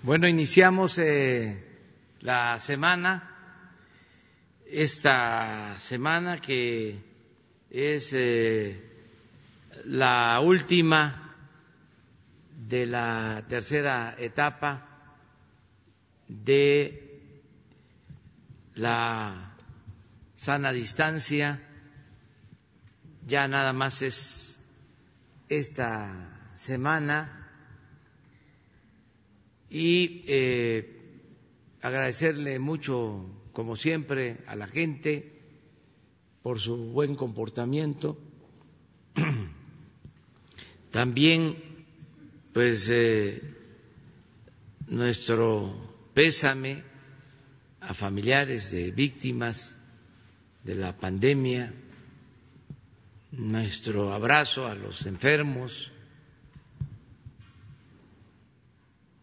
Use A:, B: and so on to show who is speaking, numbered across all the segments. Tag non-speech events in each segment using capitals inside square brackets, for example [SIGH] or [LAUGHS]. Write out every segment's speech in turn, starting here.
A: Bueno, iniciamos eh, la semana, esta semana que es eh, la última de la tercera etapa de la sana distancia, ya nada más es esta semana y eh, agradecerle mucho, como siempre, a la gente por su buen comportamiento. [CLEARS THROAT] También, pues, eh, nuestro pésame a familiares de víctimas de la pandemia, nuestro abrazo a los enfermos,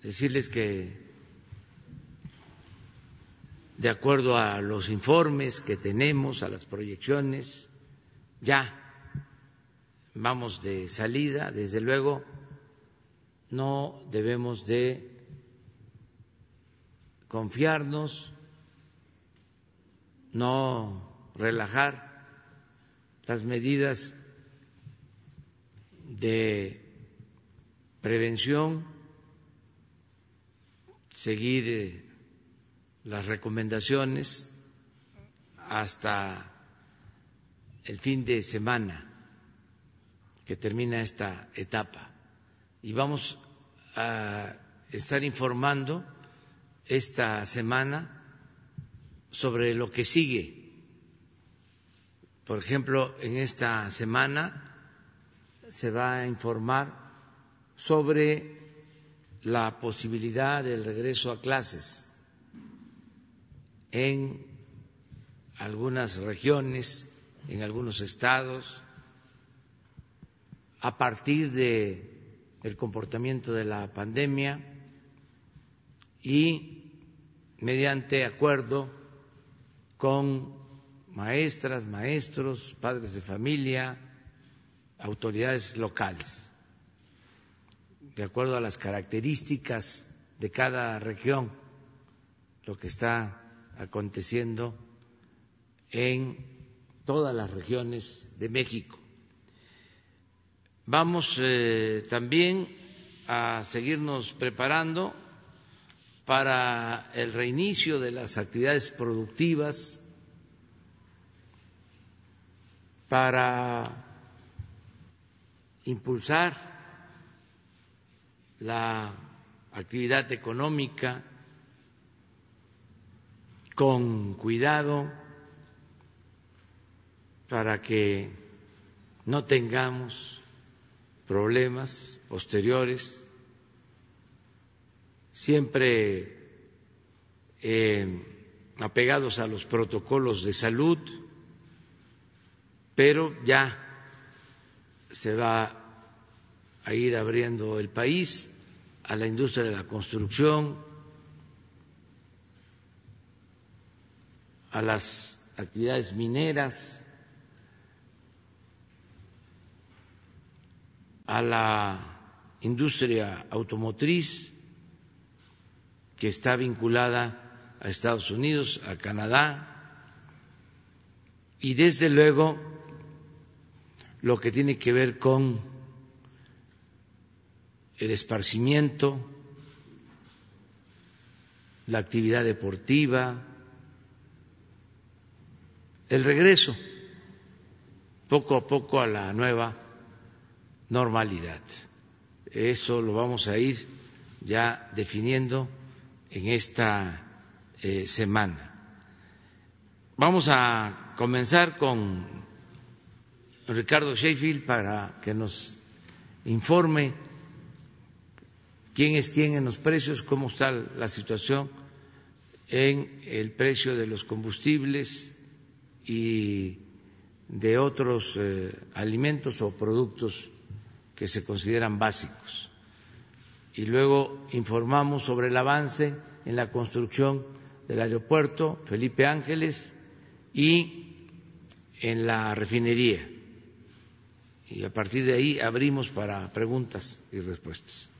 A: decirles que de acuerdo a los informes que tenemos, a las proyecciones, ya vamos de salida, desde luego no debemos de confiarnos, no relajar las medidas de prevención seguir eh, las recomendaciones hasta el fin de semana que termina esta etapa. Y vamos a estar informando esta semana sobre lo que sigue. Por ejemplo, en esta semana se va a informar sobre la posibilidad del regreso a clases en algunas regiones, en algunos estados, a partir de el comportamiento de la pandemia y mediante acuerdo con maestras, maestros, padres de familia, autoridades locales de acuerdo a las características de cada región, lo que está aconteciendo en todas las regiones de México. Vamos eh, también a seguirnos preparando para el reinicio de las actividades productivas, para impulsar la actividad económica con cuidado para que no tengamos problemas posteriores, siempre eh, apegados a los protocolos de salud, pero ya se va a ir abriendo el país a la industria de la construcción, a las actividades mineras, a la industria automotriz que está vinculada a Estados Unidos, a Canadá, y desde luego lo que tiene que ver con el esparcimiento, la actividad deportiva, el regreso poco a poco a la nueva normalidad. Eso lo vamos a ir ya definiendo en esta eh, semana. Vamos a comenzar con Ricardo Sheffield para que nos informe quién es quién en los precios, cómo está la situación en el precio de los combustibles y de otros eh, alimentos o productos que se consideran básicos. Y luego informamos sobre el avance en la construcción del aeropuerto Felipe Ángeles y en la refinería. Y a partir de ahí abrimos para preguntas y respuestas.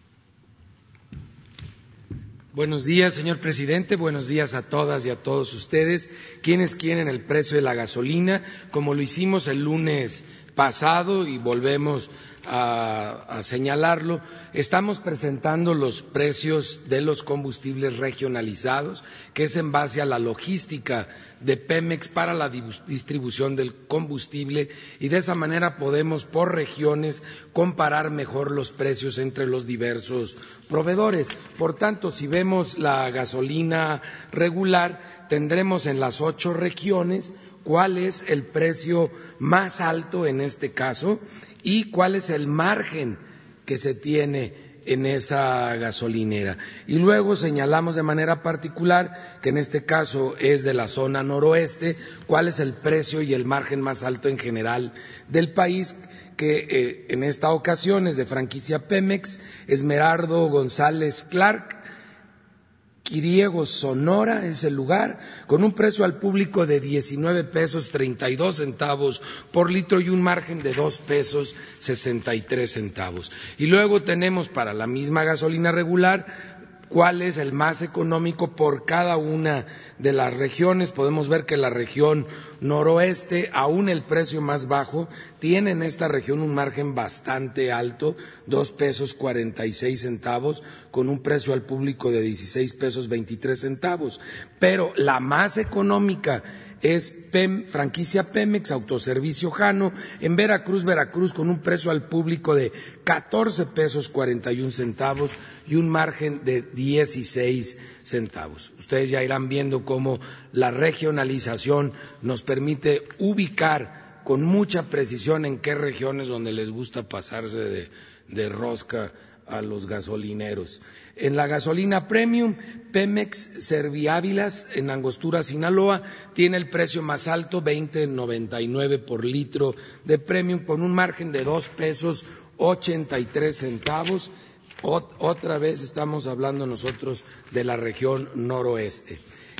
B: Buenos días, señor presidente. Buenos días a todas y a todos ustedes. Quienes quieren el precio de la gasolina, como lo hicimos el lunes pasado y volvemos a, señalarlo, estamos presentando los precios de los combustibles regionalizados, que es en base a la logística de Pemex para la distribución del combustible y de esa manera podemos por regiones comparar mejor los precios entre los diversos proveedores. Por tanto, si vemos la gasolina regular, tendremos en las ocho regiones cuál es el precio más alto en este caso y cuál es el margen que se tiene en esa gasolinera. Y luego señalamos de manera particular, que en este caso es de la zona noroeste, cuál es el precio y el margen más alto en general del país, que eh, en esta ocasión es de franquicia Pemex, Esmerardo González Clark, Quiriego, Sonora es el lugar, con un precio al público de 19 pesos 32 centavos por litro y un margen de 2 pesos 63 centavos. Y luego tenemos para la misma gasolina regular cuál es el más económico por cada una de las regiones. Podemos ver que la región noroeste, aún el precio más bajo, tiene en esta región un margen bastante alto, dos pesos cuarenta y seis centavos, con un precio al público de dieciséis pesos veintitrés centavos. Pero la más económica es franquicia Pemex, autoservicio Jano, en Veracruz, Veracruz, con un precio al público de 14 pesos 41 centavos y un margen de 16 centavos. Ustedes ya irán viendo cómo la regionalización nos permite ubicar con mucha precisión en qué regiones donde les gusta pasarse de rosca a los gasolineros. En la gasolina premium, Pemex Serviávilas en Angostura, Sinaloa, tiene el precio más alto, 20.99 por litro de premium, con un margen de dos pesos 83 centavos. otra vez estamos hablando nosotros de la región noroeste.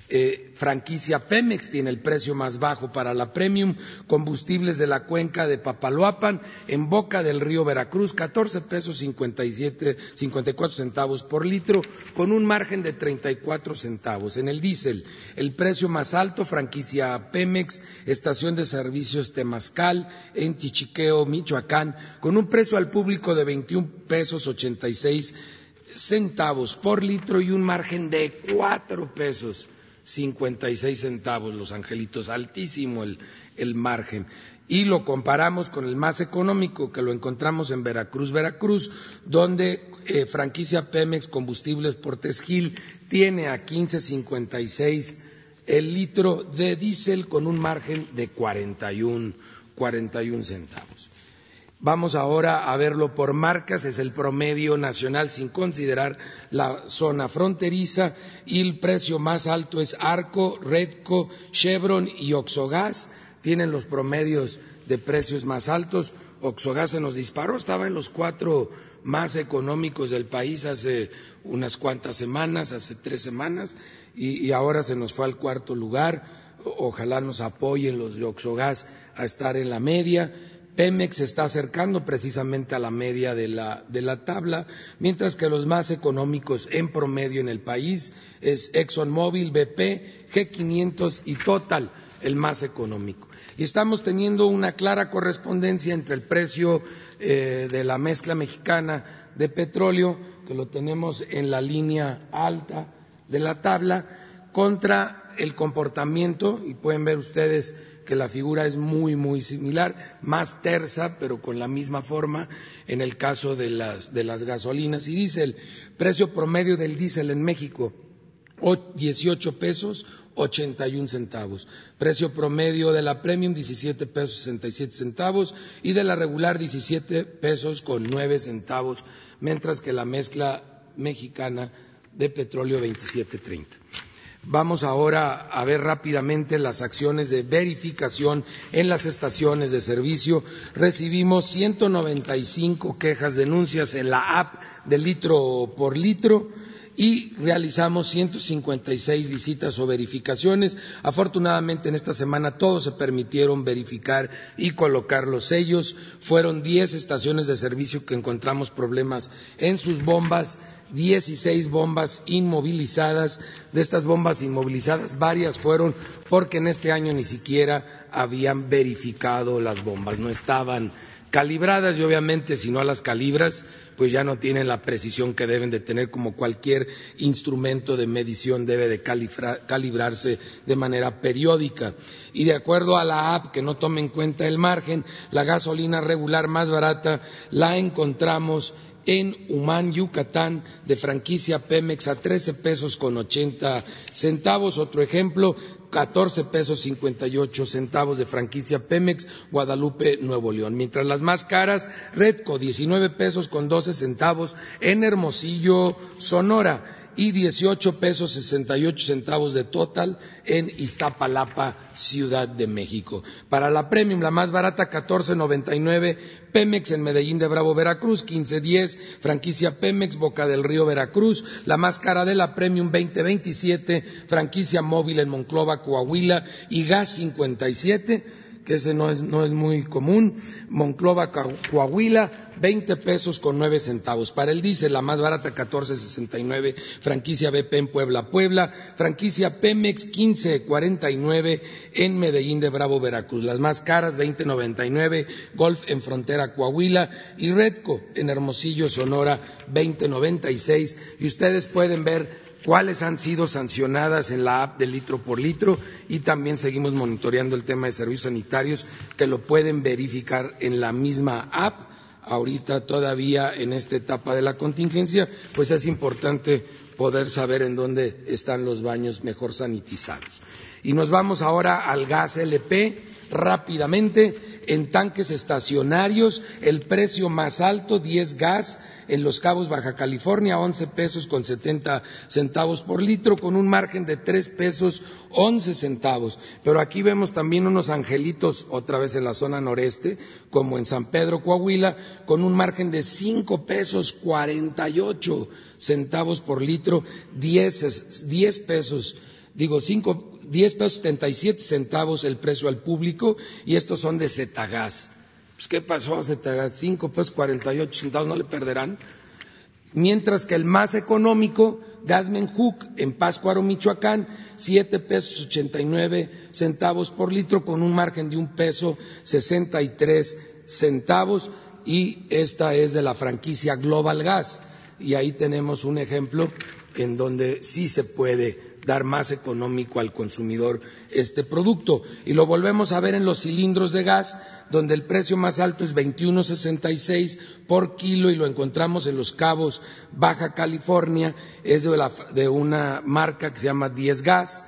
B: Eh, franquicia Pemex tiene el precio más bajo para la premium, combustibles de la cuenca de Papaloapan, en boca del río Veracruz, 14 pesos 57, 54 centavos por litro, con un margen de 34 centavos. En el diésel, el precio más alto, franquicia Pemex, estación de servicios Temazcal, en Tichiqueo, Michoacán, con un precio al público de 21 pesos 86 centavos por litro y un margen de cuatro pesos 56 centavos los angelitos, altísimo el, margen. Y lo comparamos con el más económico que lo encontramos en Veracruz, Veracruz, donde eh, franquicia Pemex Combustibles Portes Gil tiene a 15.56 el litro de diésel con un margen de 41, 41 centavos. Vamos ahora a verlo por marcas, es el promedio nacional sin considerar la zona fronteriza y el precio más alto es Arco, Redco, Chevron y Oxogas. Tienen los promedios de precios más altos. Oxogas se nos disparó, estaba en los cuatro más económicos del país hace unas cuantas semanas, hace tres semanas, y, ahora se nos fue al cuarto lugar. Ojalá nos apoyen los de Oxogas a estar en la media Pemex está acercando precisamente a la media de la, tabla, mientras que los más económicos en promedio en el país es ExxonMobil, BP, G500 y Total, el más económico. Y estamos teniendo una clara correspondencia entre el precio eh, de la mezcla mexicana de petróleo, que lo tenemos en la línea alta de la tabla, contra el comportamiento, y pueden ver ustedes que la figura es muy, muy similar, más tersa, pero con la misma forma en el caso de las, de las gasolinas y diésel. Precio promedio del diésel en México, 18 pesos 81 centavos. Precio promedio de la premium 17 pesos 67 centavos y de la regular 17 pesos con 9 centavos, mientras que la mezcla mexicana de petróleo 27.30. Vamos ahora a ver rápidamente las acciones de verificación en las estaciones de servicio. Recibimos 195 quejas, denuncias en la app de litro por litro y realizamos 156 visitas o verificaciones. Afortunadamente en esta semana todos se permitieron verificar y colocar los sellos. Fueron 10 estaciones de servicio que encontramos problemas en sus bombas, 16 bombas inmovilizadas. De estas bombas inmovilizadas, varias fueron porque en este año ni siquiera habían verificado las bombas, no estaban calibradas y obviamente si no las calibras pues ya no tienen la precisión que deben de tener como cualquier instrumento de medición debe de calibrarse de manera periódica. Y de acuerdo a la app que no tome en cuenta el margen, la gasolina regular más barata la encontramos en Humán, Yucatán, de franquicia Pemex a 13 pesos con 80 centavos. Otro ejemplo, 14 pesos 58 centavos de franquicia Pemex, Guadalupe, Nuevo León. Mientras las más caras, Redco, 19 pesos con 12 centavos en Hermosillo, Sonora y 18 pesos 68 centavos de total en Iztapalapa, Ciudad de México. Para la Premium, la más barata, 14.99, Pemex en Medellín de Bravo, Veracruz, 15.10, franquicia Pemex, Boca del Río, Veracruz. La más cara de la Premium, 2027, franquicia móvil en Monclova, Coahuila y Gas 57 que ese no es, muy común. Monclova, Coahuila, 20 pesos con 9 centavos. Para el diésel, la más barata, 14.69. Franquicia BP en Puebla, Puebla. Franquicia Pemex, 15.49 en Medellín de Bravo, Veracruz. Las más caras, 20.99. Golf en Frontera, Coahuila. Y Redco en Hermosillo, Sonora, 20.96. Y ustedes pueden ver cuáles han sido sancionadas en la app de litro por litro y también seguimos monitoreando el tema de servicios sanitarios que lo pueden verificar en la misma app. Ahorita todavía en esta etapa de la contingencia, pues es importante poder saber en dónde están los baños mejor sanitizados. Y nos vamos ahora al gas LP rápidamente. En tanques estacionarios, el precio más alto, 10 gas, en Los Cabos, Baja California, 11 pesos con 70 centavos por litro, con un margen de 3 pesos 11 centavos. Pero aquí vemos también unos angelitos, otra vez en la zona noreste, como en San Pedro, Coahuila, con un margen de 5 pesos 48 centavos por litro, 10, 10 pesos, digo, 5, 10 pesos 77 centavos el precio al público, y estos son de Zetagás. Pues, ¿qué pasó? Se te 5 pesos 48 centavos, no le perderán. Mientras que el más económico, Gasmen Hook, en Páscuaro, Michoacán, 7 pesos 89 centavos por litro, con un margen de un peso 63 centavos, y esta es de la franquicia Global Gas. Y ahí tenemos un ejemplo en donde sí se puede dar más económico al consumidor este producto. Y lo volvemos a ver en los cilindros de gas, donde el precio más alto es 21.66 por kilo y lo encontramos en Los Cabos, Baja California, es de, una marca que se llama 10 Gas.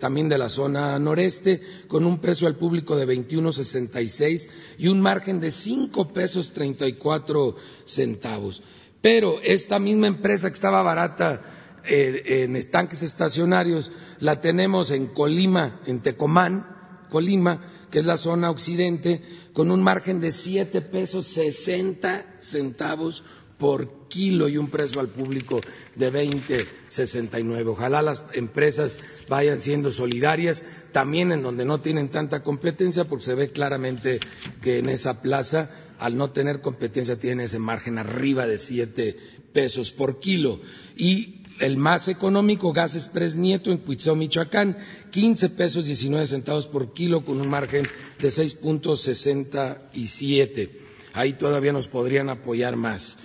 B: también de la zona noreste, con un precio al público de 21.66 y un margen de 5 pesos 34 centavos. Pero esta misma empresa que estaba barata en estanques estacionarios la tenemos en Colima, en Tecomán, Colima, que es la zona occidente, con un margen de siete pesos sesenta centavos por kilo y un precio al público de 20.69. Ojalá las empresas vayan siendo solidarias también en donde no tienen tanta competencia, porque se ve claramente que en esa plaza, al no tener competencia, tiene ese margen arriba de siete pesos por kilo. Y el más económico, Gas Express Nieto en Cuitzó, Michoacán, 15 pesos 19 centavos por kilo con un margen de 6.67. Ahí todavía nos podrían apoyar más.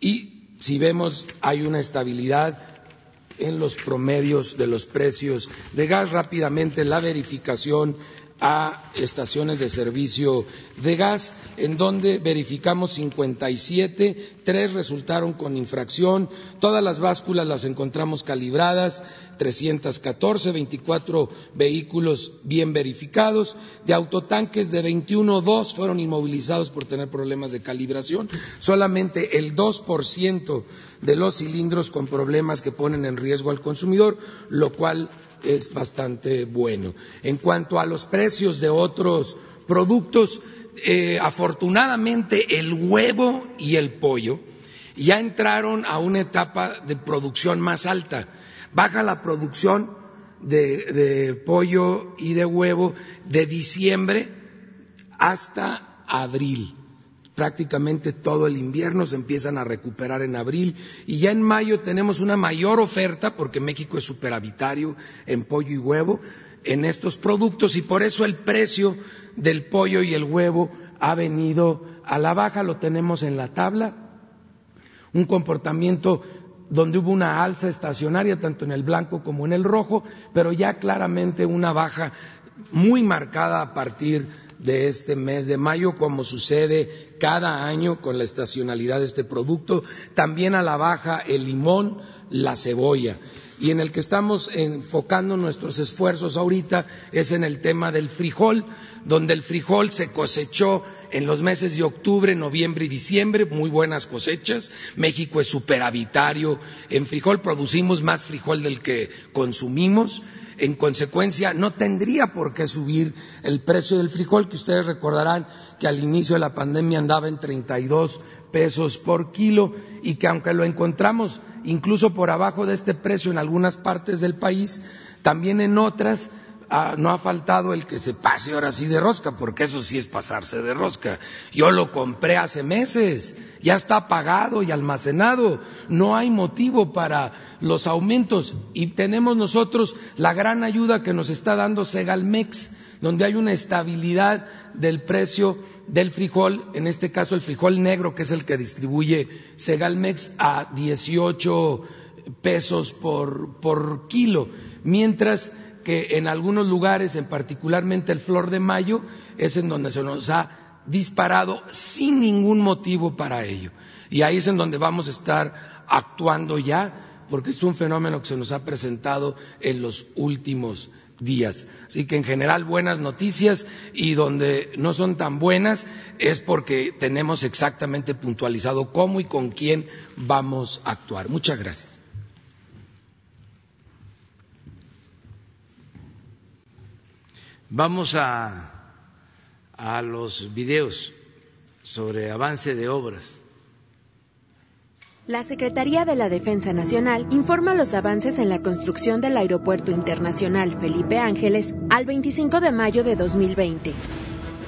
B: Y si vemos, hay una estabilidad en los promedios de los precios de gas. Rápidamente, la verificación a estaciones de servicio de gas, en donde verificamos 57, tres resultaron con infracción, todas las básculas las encontramos calibradas, 314, 24 vehículos bien verificados, de autotanques de 21, dos fueron inmovilizados por tener problemas de calibración, solamente el 2% de los cilindros con problemas que ponen en riesgo al consumidor, lo cual es bastante bueno. En cuanto a los precios de otros productos, eh, afortunadamente el huevo y el pollo ya entraron a una etapa de producción más alta. Baja la producción de, pollo y de huevo de diciembre hasta abril. Prácticamente todo el invierno se empiezan a recuperar en abril. Y ya en mayo tenemos una mayor oferta porque México es superavitario en pollo y huevo en estos productos. Y por eso el precio del pollo y el huevo ha venido a la baja, lo tenemos en la tabla, un comportamiento donde hubo una alza estacionaria tanto en el blanco como en el rojo, pero ya claramente una baja muy marcada a partir de este mes de mayo, como sucede cada año con la estacionalidad de este producto. También a la baja el limón, la cebolla y en el que estamos enfocando nuestros esfuerzos ahorita es en el tema del frijol, donde el frijol se cosechó en los meses de octubre, noviembre y diciembre, muy buenas cosechas. México es superavitario en frijol, producimos más frijol del que consumimos. En consecuencia, no tendría por qué subir el precio del frijol, que ustedes recordarán que al inicio de la pandemia andaba en 32 pesos por kilo y que aunque lo encontramos incluso por abajo de este precio en algunas partes del país, también en otras ah, no ha faltado el que se pase ahora sí de rosca, porque eso sí es pasarse de rosca. Yo lo compré hace meses, ya está pagado y almacenado, no hay motivo para los aumentos. Y tenemos nosotros la gran ayuda que nos está dando Segalmex donde hay una estabilidad del precio del frijol, en este caso el frijol negro, que es el que distribuye Segalmex, a 18 pesos por, por kilo, mientras que en algunos lugares, en particularmente el flor de mayo, es en donde se nos ha disparado sin ningún motivo para ello. Y ahí es en donde vamos a estar actuando ya, porque es un fenómeno que se nos ha presentado en los últimos días. Así que en general buenas noticias y donde no son tan buenas es porque tenemos exactamente puntualizado cómo y con quién vamos a actuar. Muchas gracias.
A: Vamos a, a los videos sobre avance de obras.
C: La Secretaría de la Defensa Nacional informa los avances en la construcción del Aeropuerto Internacional Felipe Ángeles al 25 de mayo de 2020.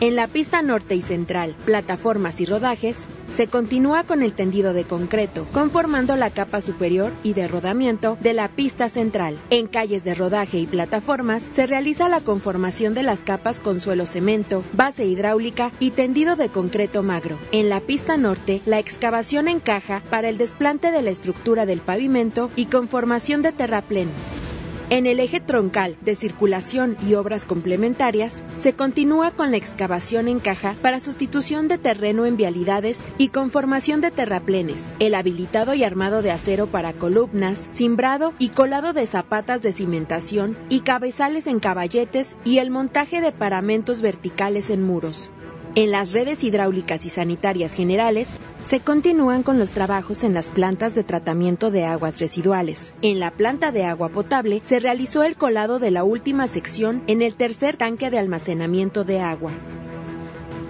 C: En la pista norte y central, plataformas y rodajes, se continúa con el tendido de concreto, conformando la capa superior y de rodamiento de la pista central. En calles de rodaje y plataformas se realiza la conformación de las capas con suelo cemento, base hidráulica y tendido de concreto magro. En la pista norte, la excavación encaja para el desplante de la estructura del pavimento y conformación de terraplén. En el eje troncal de circulación y obras complementarias, se continúa con la excavación en caja para sustitución de terreno en vialidades y conformación de terraplenes, el habilitado y armado de acero para columnas, cimbrado y colado de zapatas de cimentación y cabezales en caballetes y el montaje de paramentos verticales en muros. En las redes hidráulicas y sanitarias generales se continúan con los trabajos en las plantas de tratamiento de aguas residuales. En la planta de agua potable se realizó el colado de la última sección en el tercer tanque de almacenamiento de agua.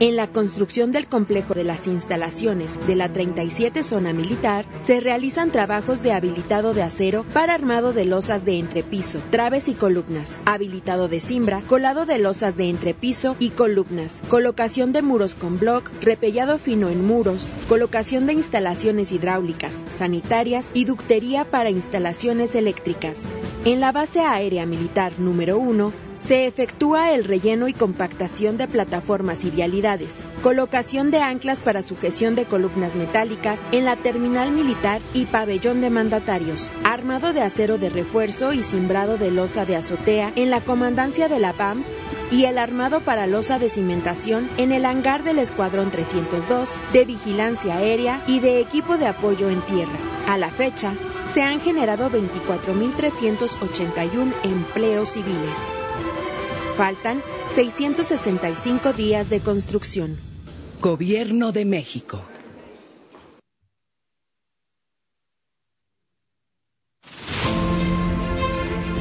C: En la construcción del complejo de las instalaciones de la 37 zona militar se realizan trabajos de habilitado de acero para armado de losas de entrepiso, traves y columnas, habilitado de cimbra, colado de losas de entrepiso y columnas, colocación de muros con bloc, repellado fino en muros, colocación de instalaciones hidráulicas, sanitarias y ductería para instalaciones eléctricas. En la base aérea militar número 1 se efectúa el relleno y compactación de plataformas y vialidades, colocación de anclas para sujeción de columnas metálicas en la terminal militar y pabellón de mandatarios, armado de acero de refuerzo y cimbrado de losa de azotea en la comandancia de la PAM y el armado para losa de cimentación en el hangar del Escuadrón 302 de vigilancia aérea y de equipo de apoyo en tierra. A la fecha, se han generado 24.381 empleos civiles. Faltan 665 días de construcción.
D: Gobierno de México.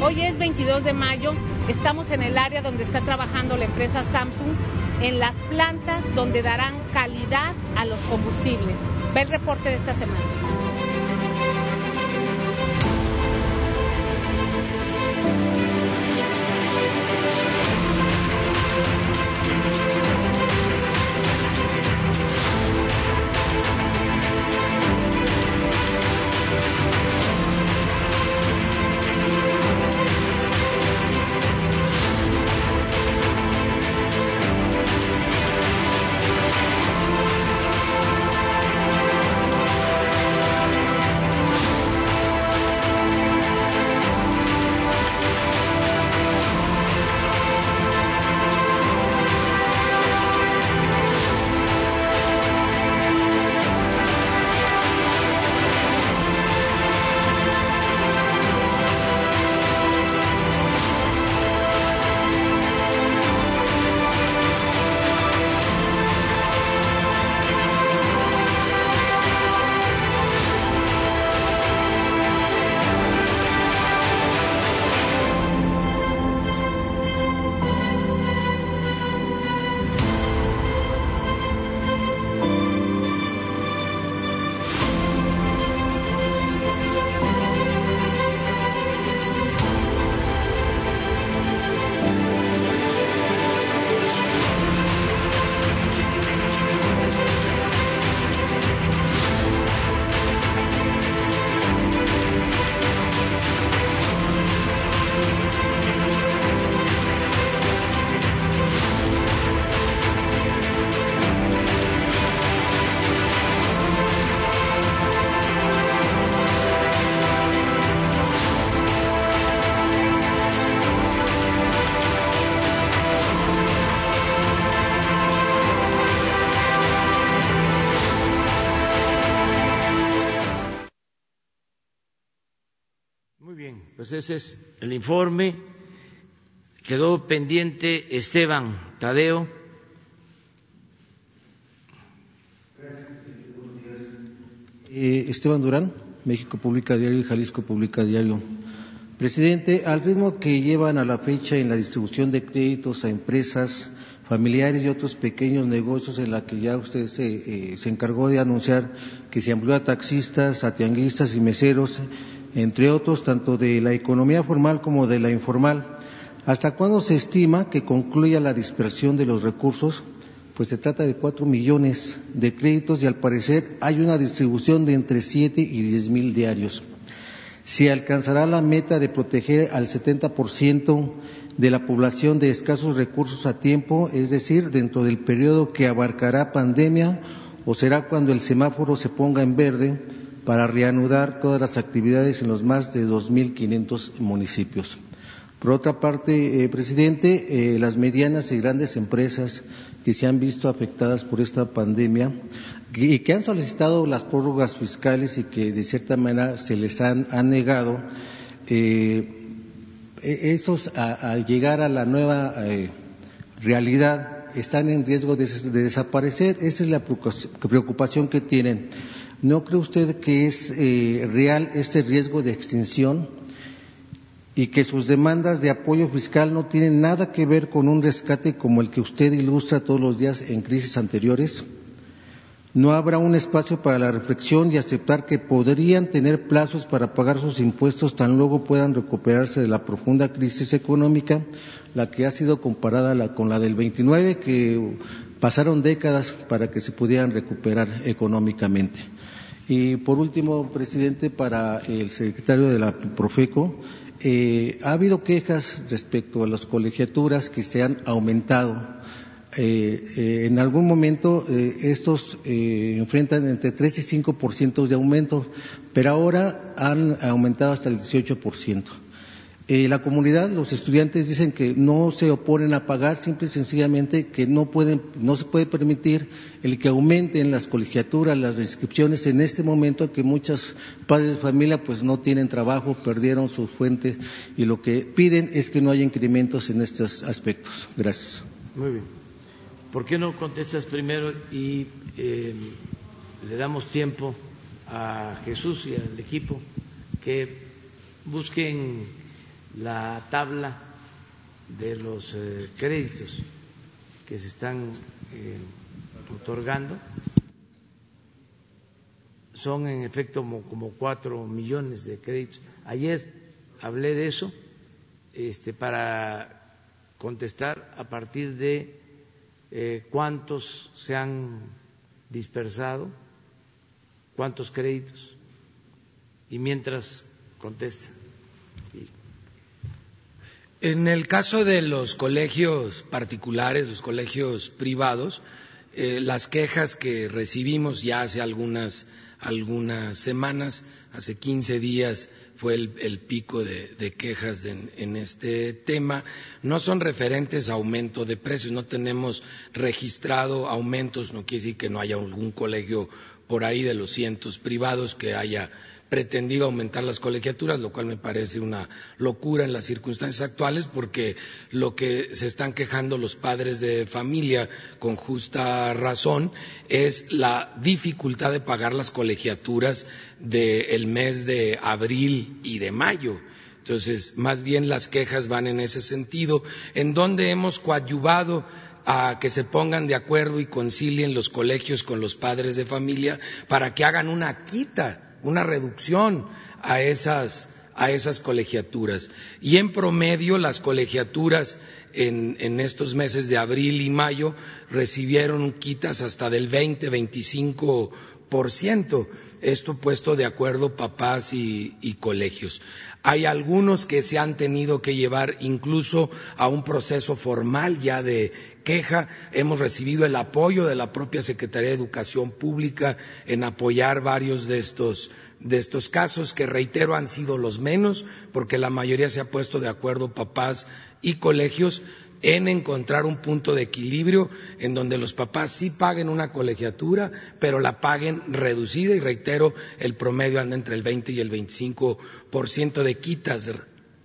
E: Hoy es 22 de mayo, estamos en el área donde está trabajando la empresa Samsung, en las plantas donde darán calidad a los combustibles. Ve el reporte de esta semana.
A: Ese es el informe. Quedó pendiente Esteban Tadeo.
F: Eh, Esteban Durán, México Publica Diario y Jalisco Publica Diario. Presidente, al ritmo que llevan a la fecha en la distribución de créditos a empresas, familiares y otros pequeños negocios en la que ya usted se, eh, se encargó de anunciar que se amplió a taxistas, a tianguistas y meseros, entre otros, tanto de la economía formal como de la informal. ¿Hasta cuándo se estima que concluya la dispersión de los recursos? Pues se trata de cuatro millones de créditos y al parecer hay una distribución de entre siete y diez mil diarios. ¿Se alcanzará la meta de proteger al 70% de la población de escasos recursos a tiempo, es decir, dentro del periodo que abarcará pandemia, o será cuando el semáforo se ponga en verde para reanudar todas las actividades en los más de 2.500 municipios? Por otra parte, eh, presidente, eh, las medianas y grandes empresas que se han visto afectadas por esta pandemia y que han solicitado las prórrogas fiscales y que de cierta manera se les han, negado, eh, esos a, al llegar a la nueva realidad están en riesgo de, desaparecer. Esa es la preocupación que tienen. ¿No cree usted que es eh, real este riesgo de extinción? y que sus demandas de apoyo fiscal no tienen nada que ver con un rescate como el que usted ilustra todos los días en crisis anteriores? ¿No habrá un espacio para la reflexión y aceptar que podrían tener plazos para pagar sus impuestos tan luego puedan recuperarse de la profunda crisis económica, la que ha sido comparada con la del 29, que pasaron décadas para que se pudieran recuperar económicamente? Y por último, presidente, para el secretario de la Profeco, eh, ha habido quejas respecto a las colegiaturas que se han aumentado. Eh, eh, en algún momento eh, estos enfrentan entre 3 y 5 por ciento de aumento, pero ahora han aumentado hasta el 18 por ciento. Eh, la comunidad, los estudiantes dicen que no se oponen a pagar, simple y sencillamente que no pueden, no se puede permitir el que aumenten las colegiaturas, las inscripciones en este momento que muchos padres de familia pues no tienen trabajo, perdieron su fuente y lo que piden es que no haya incrementos en estos aspectos. Gracias.
A: Muy bien. ¿Por qué no contestas primero y eh, le damos tiempo a Jesús y al equipo que busquen la tabla de los eh, créditos que se están eh, otorgando son en efecto como, cuatro millones de créditos. Ayer hablé de eso este, para contestar a partir de eh, cuántos se han dispersado, cuántos créditos, y mientras contesta.
B: En el caso de los colegios particulares, los colegios privados, eh, las quejas que recibimos ya hace algunas, semanas, hace 15 días fue el, pico de, de quejas en, en, este tema, no son referentes a aumento de precios, no tenemos registrado aumentos, no quiere decir que no haya algún colegio por ahí de los cientos privados que haya pretendido aumentar las colegiaturas, lo cual me parece una locura en las circunstancias actuales, porque lo que se están quejando los padres de familia con justa razón es la dificultad de pagar las colegiaturas del mes de abril y de mayo. Entonces, más bien las quejas van en ese sentido, en donde hemos coadyuvado a que se pongan de acuerdo y concilien los colegios con los padres de familia para que hagan una quita una reducción a esas, a esas colegiaturas. Y en promedio las colegiaturas en, en, estos meses de abril y mayo recibieron quitas hasta del 20, 25 por ciento. Esto puesto de acuerdo papás y, colegios. Hay algunos que se han tenido que llevar incluso a un proceso formal ya de queja. Hemos recibido el apoyo de la propia Secretaría de Educación Pública en apoyar varios de estos de estos casos, que reitero han sido los menos, porque la mayoría se ha puesto de acuerdo, papás y colegios, en encontrar un punto de equilibrio en donde los papás sí paguen una colegiatura, pero la paguen reducida y reitero, el promedio anda entre el 20 y el 25 por ciento de quitas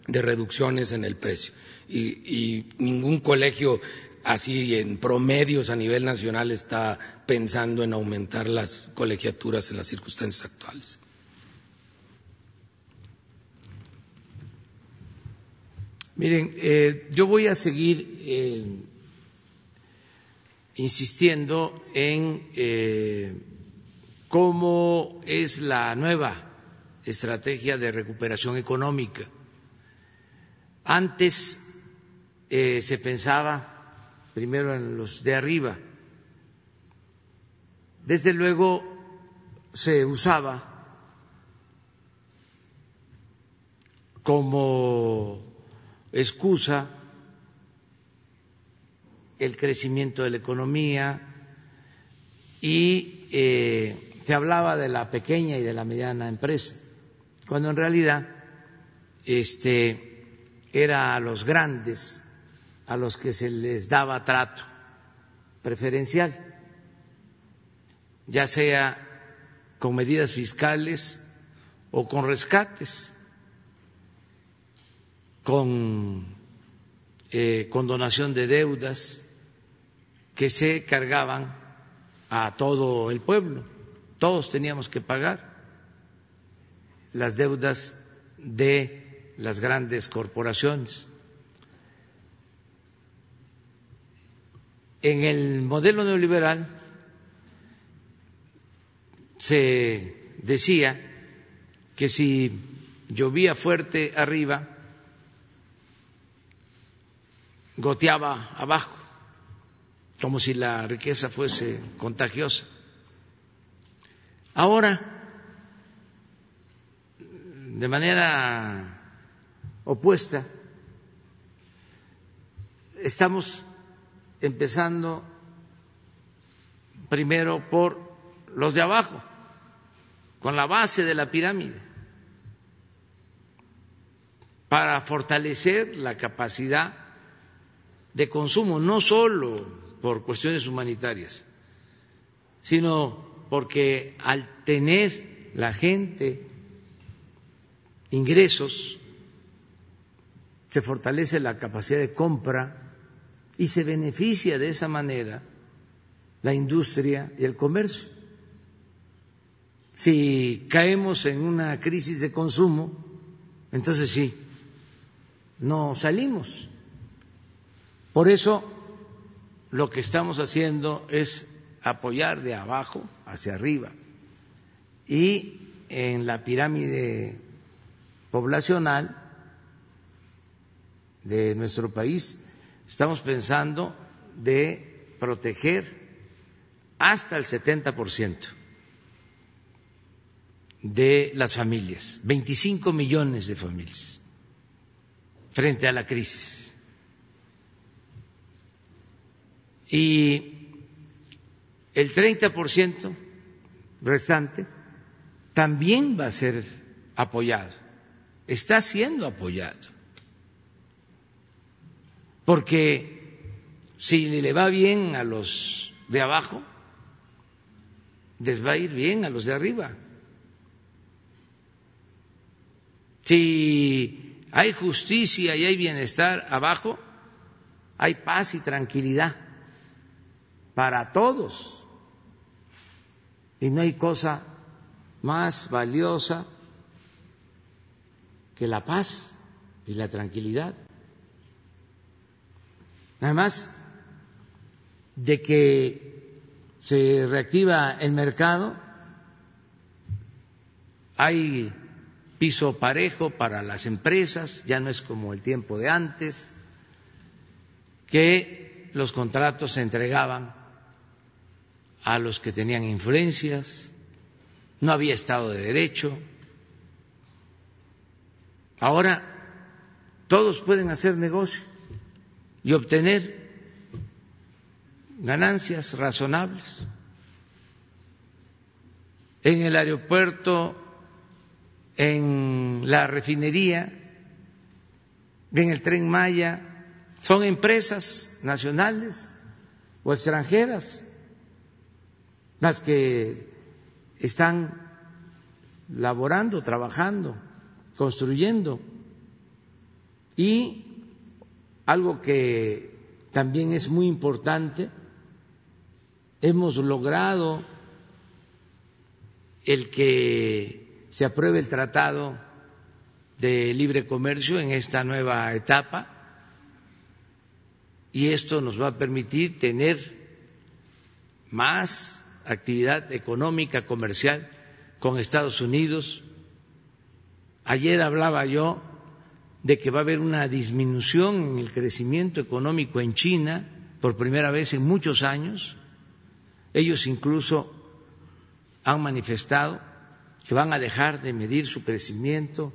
B: de reducciones en el precio. Y, ningún colegio así en promedios a nivel nacional está pensando en aumentar las colegiaturas en las circunstancias actuales.
A: Miren, eh, yo voy a seguir eh, insistiendo en eh, cómo es la nueva estrategia de recuperación económica. Antes se pensaba primero en los de arriba. Desde luego se usaba como excusa el crecimiento de la economía y eh, se hablaba de la pequeña y de la mediana empresa, cuando en realidad este, era a los grandes a los que se les daba trato preferencial, ya sea con medidas fiscales o con rescates con eh, condonación de deudas que se cargaban a todo el pueblo. Todos teníamos que pagar las deudas de las grandes corporaciones. En el modelo neoliberal se decía que si llovía fuerte arriba, goteaba abajo, como si la riqueza fuese contagiosa. Ahora, de manera opuesta, estamos empezando primero por los de abajo, con la base de la pirámide, para fortalecer la capacidad de consumo, no solo por cuestiones humanitarias, sino porque al tener la gente ingresos, se fortalece la capacidad de compra y se beneficia de esa manera la industria y el comercio. Si caemos en una crisis de consumo, entonces sí, no salimos. Por eso lo que estamos haciendo es apoyar de abajo hacia arriba y en la pirámide poblacional de nuestro país estamos pensando de proteger hasta el 70% de las familias, 25 millones de familias frente a la crisis. Y el 30% restante también va a ser apoyado, está siendo apoyado, porque si le va bien a los de abajo, les va a ir bien a los de arriba. Si hay justicia y hay bienestar abajo, hay paz y tranquilidad para todos. Y no hay cosa más valiosa que la paz y la tranquilidad. Además de que se reactiva el mercado, hay piso parejo para las empresas, ya no es como el tiempo de antes, que los contratos se entregaban a los que tenían influencias, no había Estado de Derecho. Ahora todos pueden hacer negocio y obtener ganancias razonables. En el aeropuerto en la refinería, en el tren Maya, son empresas nacionales o extranjeras las que están laborando, trabajando, construyendo. Y algo que también es muy importante, hemos logrado el que se apruebe el tratado de libre comercio en esta nueva etapa y esto nos va a permitir tener más actividad económica, comercial con Estados Unidos. Ayer hablaba yo de que va a haber una disminución en el crecimiento económico en China por primera vez en muchos años. Ellos incluso han manifestado que van a dejar de medir su crecimiento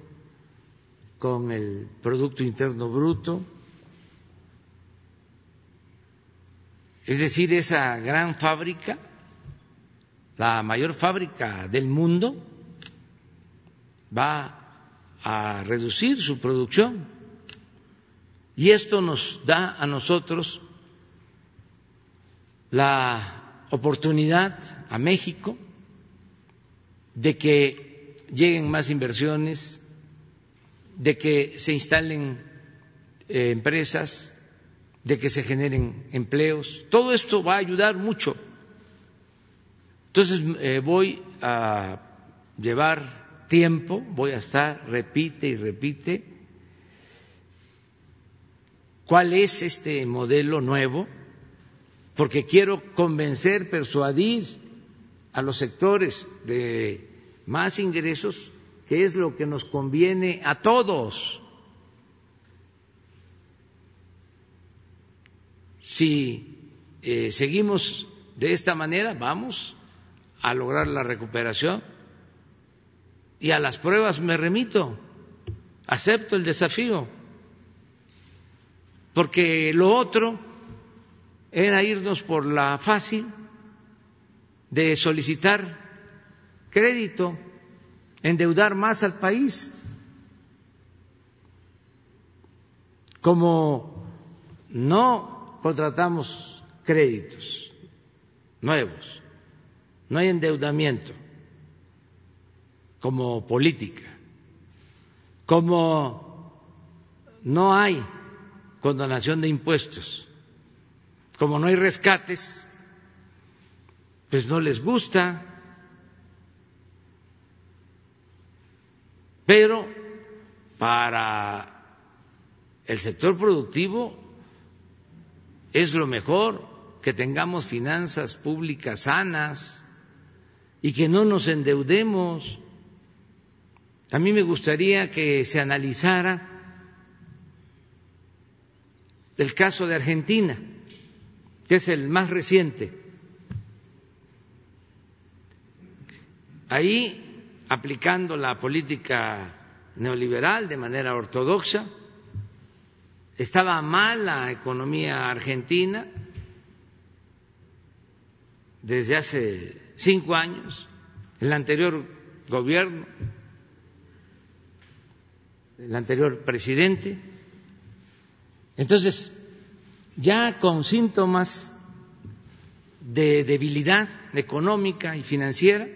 A: con el Producto Interno Bruto. Es decir, esa gran fábrica, la mayor fábrica del mundo, va a reducir su producción. Y esto nos da a nosotros la oportunidad a México de que lleguen más inversiones, de que se instalen eh, empresas, de que se generen empleos. Todo esto va a ayudar mucho. Entonces eh, voy a llevar tiempo, voy a estar, repite y repite, cuál es este modelo nuevo, porque quiero convencer, persuadir a los sectores de más ingresos que es lo que nos conviene a todos. Si eh, seguimos de esta manera, vamos a lograr la recuperación y a las pruebas me remito, acepto el desafío, porque lo otro era irnos por la fácil de solicitar crédito, endeudar más al país. Como no contratamos créditos nuevos, no hay endeudamiento como política, como no hay condonación de impuestos, como no hay rescates, pues no les gusta, pero para el sector productivo es lo mejor que tengamos finanzas públicas sanas y que no nos endeudemos. A mí me gustaría que se analizara el caso de Argentina, que es el más reciente. Ahí, aplicando la política neoliberal de manera ortodoxa, estaba mal la economía argentina desde hace cinco años, el anterior gobierno, el anterior presidente. Entonces, ya con síntomas de debilidad económica y financiera,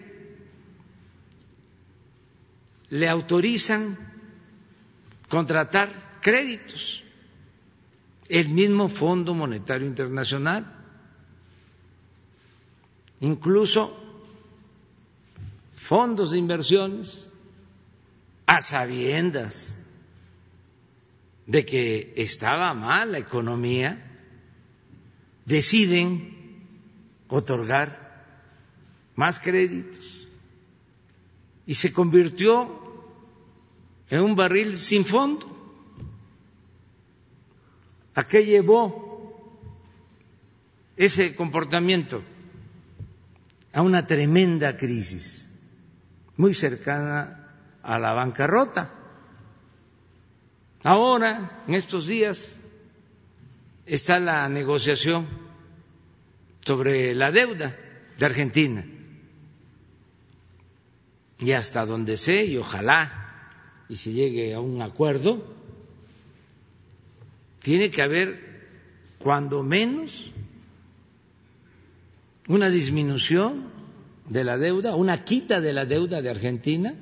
A: le autorizan contratar créditos. El mismo Fondo Monetario Internacional, incluso fondos de inversiones, a sabiendas de que estaba mal la economía, deciden otorgar más créditos y se convirtió en un barril sin fondo. ¿A qué llevó ese comportamiento? A una tremenda crisis, muy cercana a la bancarrota. Ahora, en estos días, está la negociación sobre la deuda de Argentina. y hasta donde sé, y ojalá y se llegue a un acuerdo, tiene que haber cuando menos una disminución de la deuda, una quita de la deuda de Argentina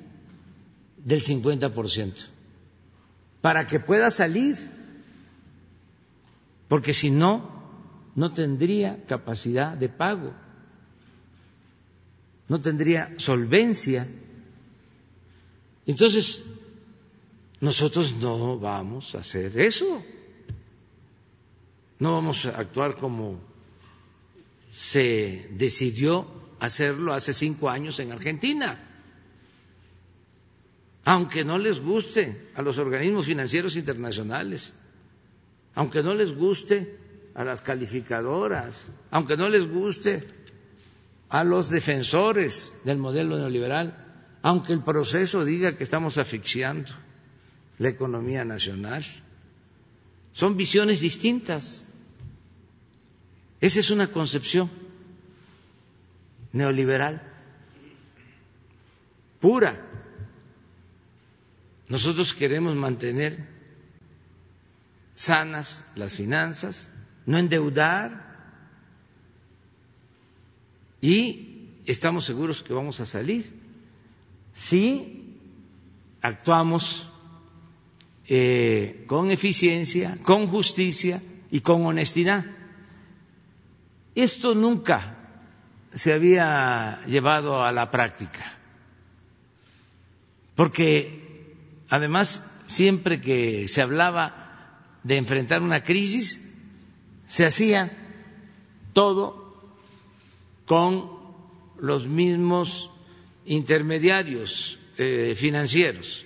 A: del 50%, para que pueda salir, porque si no, no tendría capacidad de pago, no tendría solvencia. Entonces, nosotros no vamos a hacer eso, no vamos a actuar como se decidió hacerlo hace cinco años en Argentina. Aunque no les guste a los organismos financieros internacionales, aunque no les guste a las calificadoras, aunque no les guste a los defensores del modelo neoliberal, aunque el proceso diga que estamos asfixiando la economía nacional. Son visiones distintas. Esa es una concepción neoliberal pura. Nosotros queremos mantener sanas las finanzas, no endeudar y estamos seguros que vamos a salir si actuamos eh, con eficiencia, con justicia y con honestidad. Esto nunca se había llevado a la práctica, porque además siempre que se hablaba de enfrentar una crisis, se hacía todo con los mismos intermediarios eh, financieros.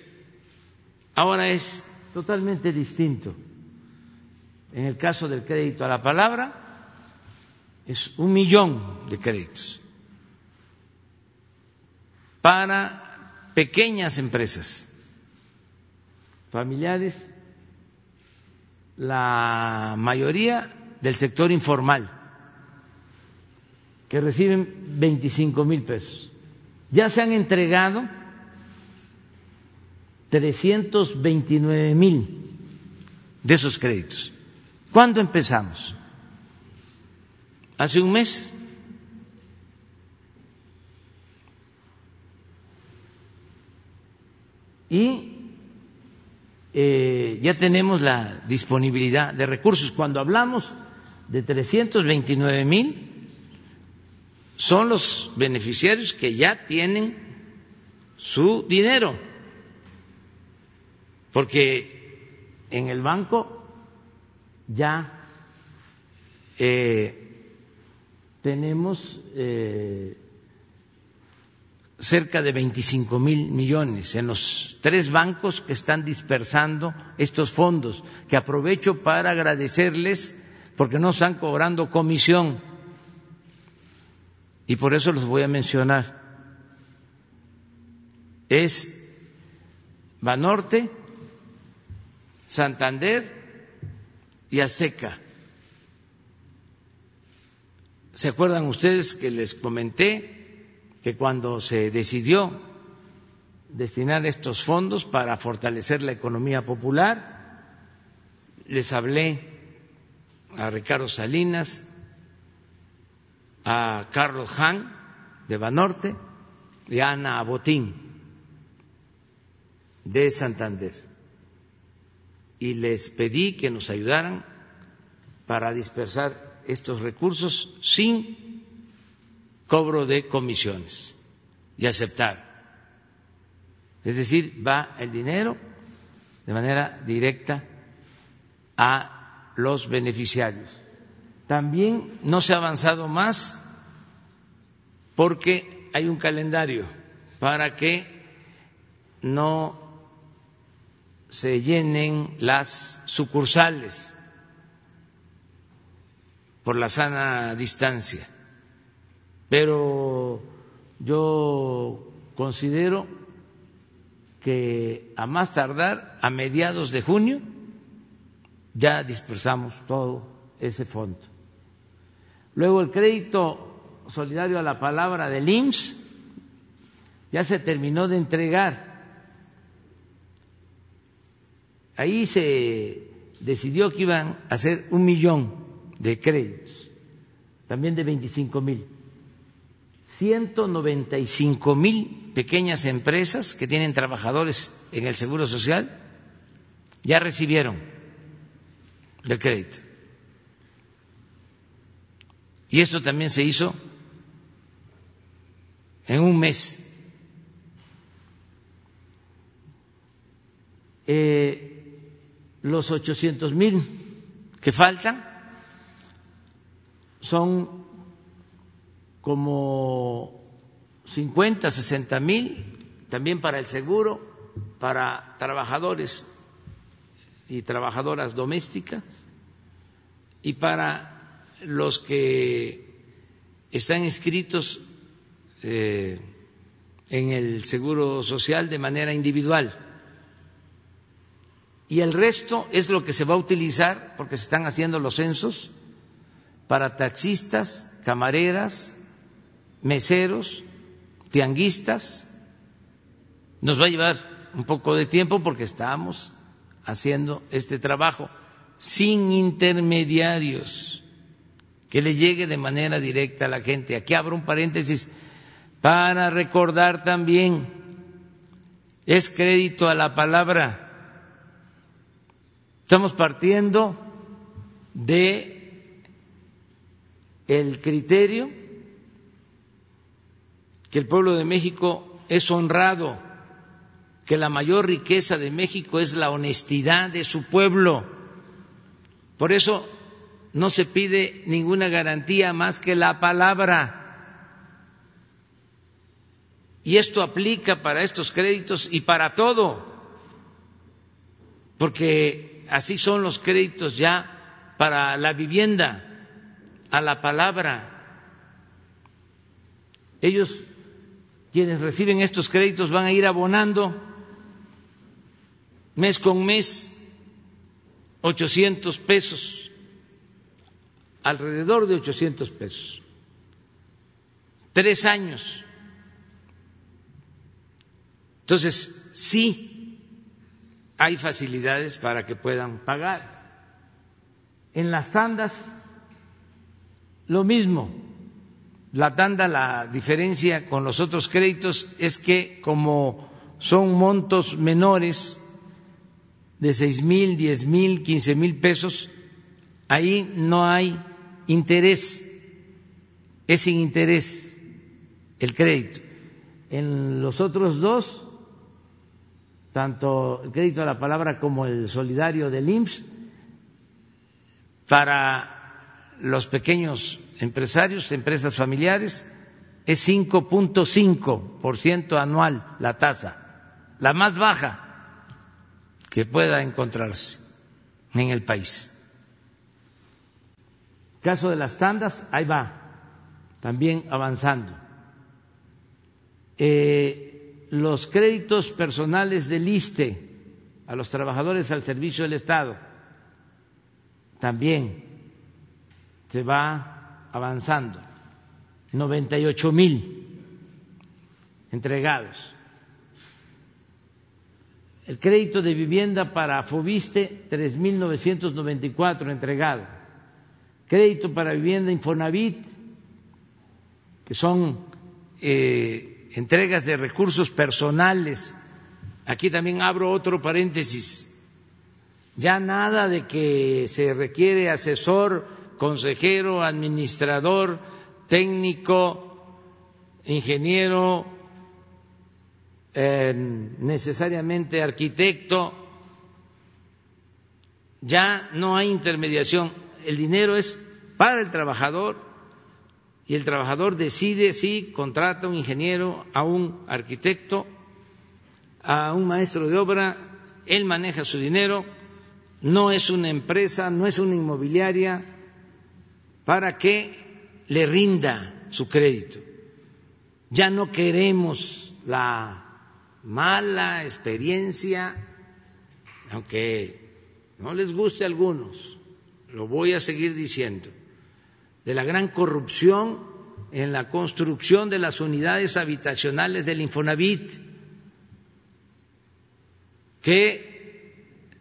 A: Ahora es totalmente distinto. En el caso del crédito a la palabra, es un millón de créditos para pequeñas empresas familiares, la mayoría del sector informal, que reciben 25 mil pesos. Ya se han entregado 329 mil de esos créditos. ¿Cuándo empezamos? Hace un mes. Y eh, ya tenemos la disponibilidad de recursos. Cuando hablamos de 329 mil, son los beneficiarios que ya tienen su dinero, porque en el banco ya eh, tenemos eh, cerca de 25 mil millones en los tres bancos que están dispersando estos fondos, que aprovecho para agradecerles porque no están cobrando comisión y por eso los voy a mencionar. Es Banorte, Santander y Azteca ¿Se acuerdan ustedes que les comenté que cuando se decidió destinar estos fondos para fortalecer la economía popular, les hablé a Ricardo Salinas, a Carlos Han de Banorte y a Ana Botín de Santander. Y les pedí que nos ayudaran para dispersar estos recursos sin cobro de comisiones y aceptar. Es decir, va el dinero de manera directa a los beneficiarios. También no se ha avanzado más porque hay un calendario para que no se llenen las sucursales por la sana distancia. Pero yo considero que a más tardar, a mediados de junio, ya dispersamos todo ese fondo. Luego el crédito solidario a la palabra del IMSS, ya se terminó de entregar. Ahí se decidió que iban a hacer un millón de créditos, también de 25 mil. 195 mil pequeñas empresas que tienen trabajadores en el Seguro Social ya recibieron el crédito. Y esto también se hizo en un mes. Eh, los 800 mil que faltan son como 50, 60 mil también para el seguro, para trabajadores y trabajadoras domésticas y para los que están inscritos eh, en el seguro social de manera individual. Y el resto es lo que se va a utilizar, porque se están haciendo los censos, para taxistas, camareras, meseros, tianguistas. Nos va a llevar un poco de tiempo porque estamos haciendo este trabajo sin intermediarios, que le llegue de manera directa a la gente. Aquí abro un paréntesis para recordar también, es crédito a la palabra. Estamos partiendo de el criterio que el pueblo de México es honrado, que la mayor riqueza de México es la honestidad de su pueblo. Por eso no se pide ninguna garantía más que la palabra. Y esto aplica para estos créditos y para todo, porque así son los créditos ya para la vivienda, a la palabra. Ellos quienes reciben estos créditos van a ir abonando mes con mes 800 pesos, alrededor de 800 pesos, tres años. Entonces, sí hay facilidades para que puedan pagar. En las tandas, lo mismo la tanda, la diferencia con los otros créditos es que como son montos menores de seis mil, diez mil, quince mil pesos, ahí no hay interés, es sin interés el crédito. En los otros dos, tanto el crédito a la palabra como el solidario del IMSS, para los pequeños empresarios, empresas familiares, es 5.5% anual la tasa, la más baja que pueda encontrarse en el país. Caso de las tandas, ahí va, también avanzando. Eh, los créditos personales del ISTE a los trabajadores al servicio del Estado, también se va avanzando. 98 mil entregados. El crédito de vivienda para Fobiste, 3.994 entregado. Crédito para vivienda Infonavit, que son eh, entregas de recursos personales. Aquí también abro otro paréntesis. Ya nada de que se requiere asesor consejero, administrador, técnico, ingeniero, eh, necesariamente arquitecto. Ya no hay intermediación. El dinero es para el trabajador y el trabajador decide si contrata a un ingeniero, a un arquitecto, a un maestro de obra, él maneja su dinero, no es una empresa, no es una inmobiliaria, para que le rinda su crédito. Ya no queremos la mala experiencia, aunque no les guste a algunos, lo voy a seguir diciendo, de la gran corrupción en la construcción de las unidades habitacionales del Infonavit, que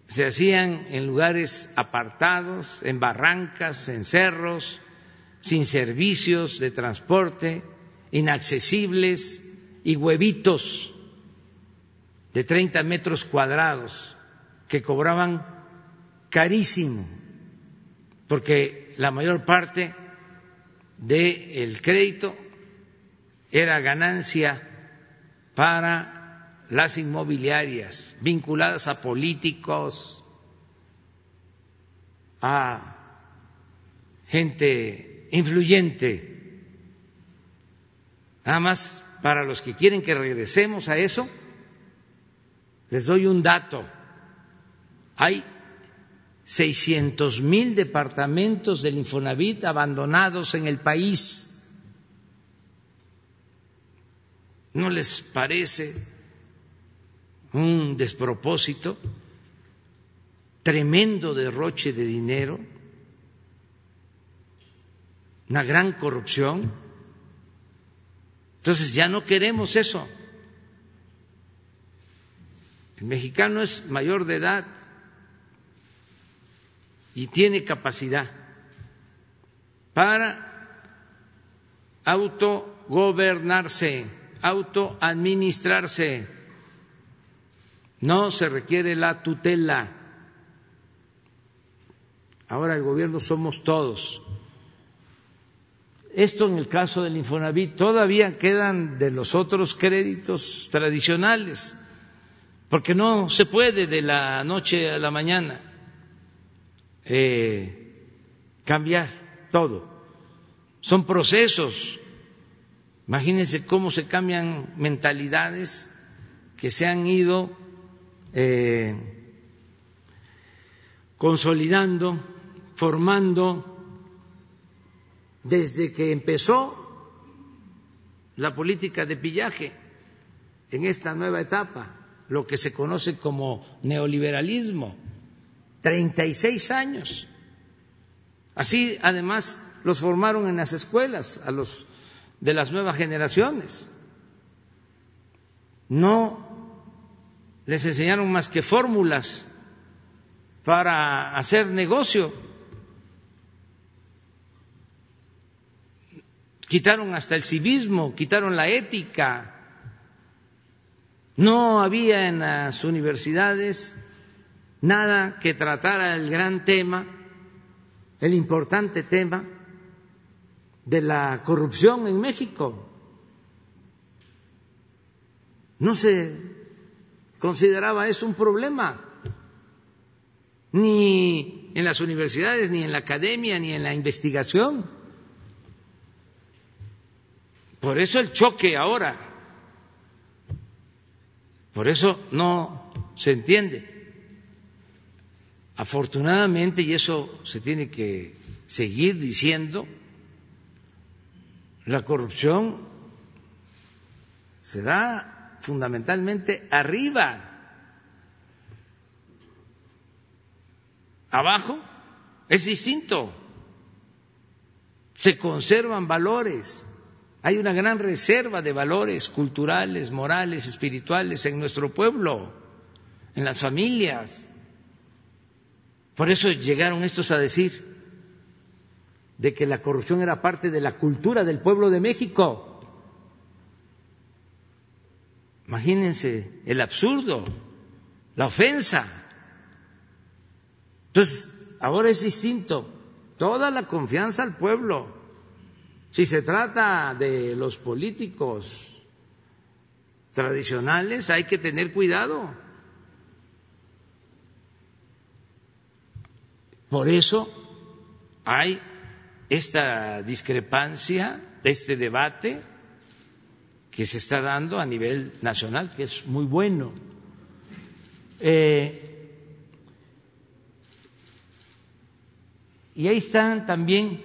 A: se hacían en lugares apartados, en barrancas, en cerros, sin servicios de transporte, inaccesibles y huevitos de 30 metros cuadrados que cobraban carísimo, porque la mayor parte del crédito era ganancia para las inmobiliarias vinculadas a políticos, a gente influyente. Nada más para los que quieren que regresemos a eso, les doy un dato. Hay seiscientos mil departamentos del Infonavit abandonados en el país. ¿No les parece un despropósito, tremendo derroche de dinero, una gran corrupción? Entonces ya no queremos eso. El mexicano es mayor de edad, y tiene capacidad para autogobernarse, autoadministrarse. No se requiere la tutela. Ahora el gobierno somos todos. Esto en el caso del Infonavit todavía quedan de los otros créditos tradicionales, porque no se puede de la noche a la mañana eh, cambiar todo. Son procesos. Imagínense cómo se cambian mentalidades que se han ido eh, consolidando, formando desde que empezó la política de pillaje en esta nueva etapa, lo que se conoce como neoliberalismo 36 años. Así, además, los formaron en las escuelas a los de las nuevas generaciones. No les enseñaron más que fórmulas para hacer negocio. Quitaron hasta el civismo, quitaron la ética. No había en las universidades nada que tratara el gran tema, el importante tema de la corrupción en México. No se consideraba eso un problema, ni en las universidades, ni en la academia, ni en la investigación. Por eso el choque ahora, por eso no se entiende. Afortunadamente, y eso se tiene que seguir diciendo, la corrupción se da fundamentalmente arriba. Abajo es distinto. Se conservan valores. Hay una gran reserva de valores culturales, morales, espirituales en nuestro pueblo, en las familias. Por eso llegaron estos a decir de que la corrupción era parte de la cultura del pueblo de México. Imagínense el absurdo, la ofensa. Entonces, ahora es distinto. Toda la confianza al pueblo. Si se trata de los políticos tradicionales, hay que tener cuidado Por eso hay esta discrepancia, este debate que se está dando a nivel nacional, que es muy bueno. Eh, y ahí están también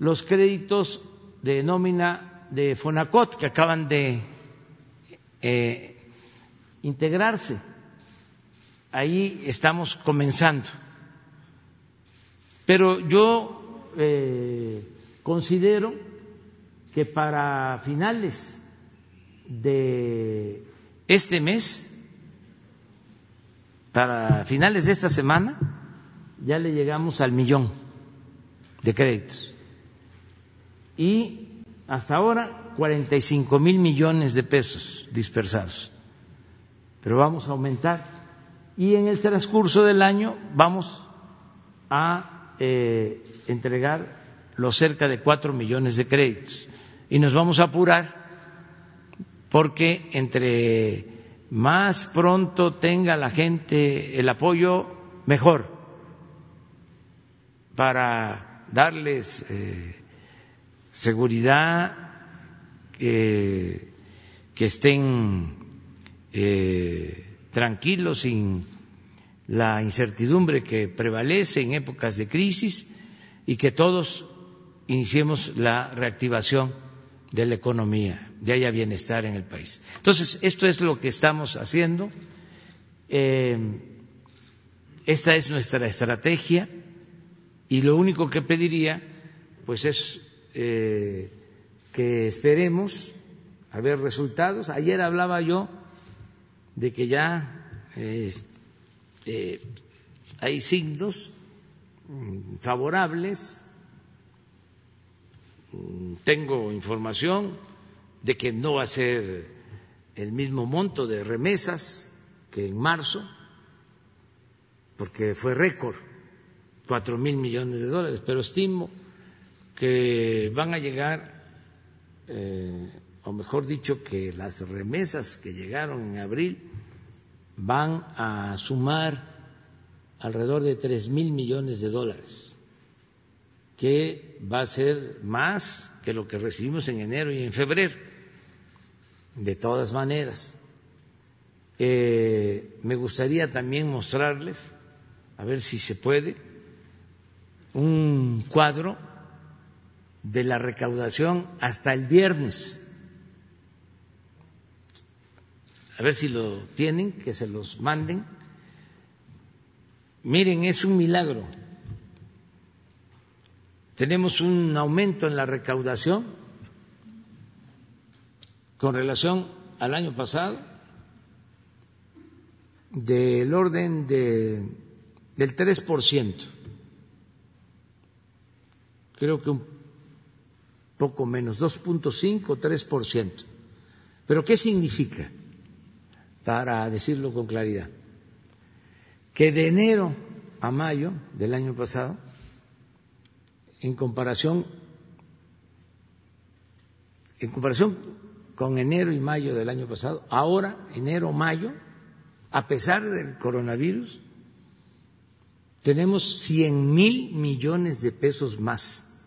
A: los créditos de nómina de Fonacot que acaban de eh, integrarse. Ahí estamos comenzando. Pero yo eh, considero que para finales de este mes, para finales de esta semana, ya le llegamos al millón de créditos. Y hasta ahora 45 mil millones de pesos dispersados. Pero vamos a aumentar. Y en el transcurso del año vamos a eh, entregar los cerca de cuatro millones de créditos. Y nos vamos a apurar porque entre más pronto tenga la gente el apoyo, mejor, para darles eh, seguridad, que estén eh, tranquilos sin la incertidumbre que prevalece en épocas de crisis y que todos iniciemos la reactivación de la economía, de haya bienestar en el país. Entonces, esto es lo que estamos haciendo. Eh, esta es nuestra estrategia y lo único que pediría, pues, es eh, que esperemos a ver resultados. Ayer hablaba yo de que ya eh, hay signos mm, favorables tengo información de que no va a ser el mismo monto de remesas que en marzo, porque fue récord, cuatro mil millones de dólares, pero estimo que van a llegar, eh, o mejor dicho, que las remesas que llegaron en abril van a sumar alrededor de tres mil millones de dólares que va a ser más que lo que recibimos en enero y en febrero. De todas maneras, eh, me gustaría también mostrarles, a ver si se puede, un cuadro de la recaudación hasta el viernes. A ver si lo tienen, que se los manden. Miren, es un milagro tenemos un aumento en la recaudación con relación al año pasado del orden de, del 3%. Creo que un poco menos, 2.5, 3%. Pero ¿qué significa? Para decirlo con claridad, que de enero a mayo del año pasado en comparación en comparación con enero y mayo del año pasado, ahora enero mayo, a pesar del coronavirus, tenemos 100 mil millones de pesos más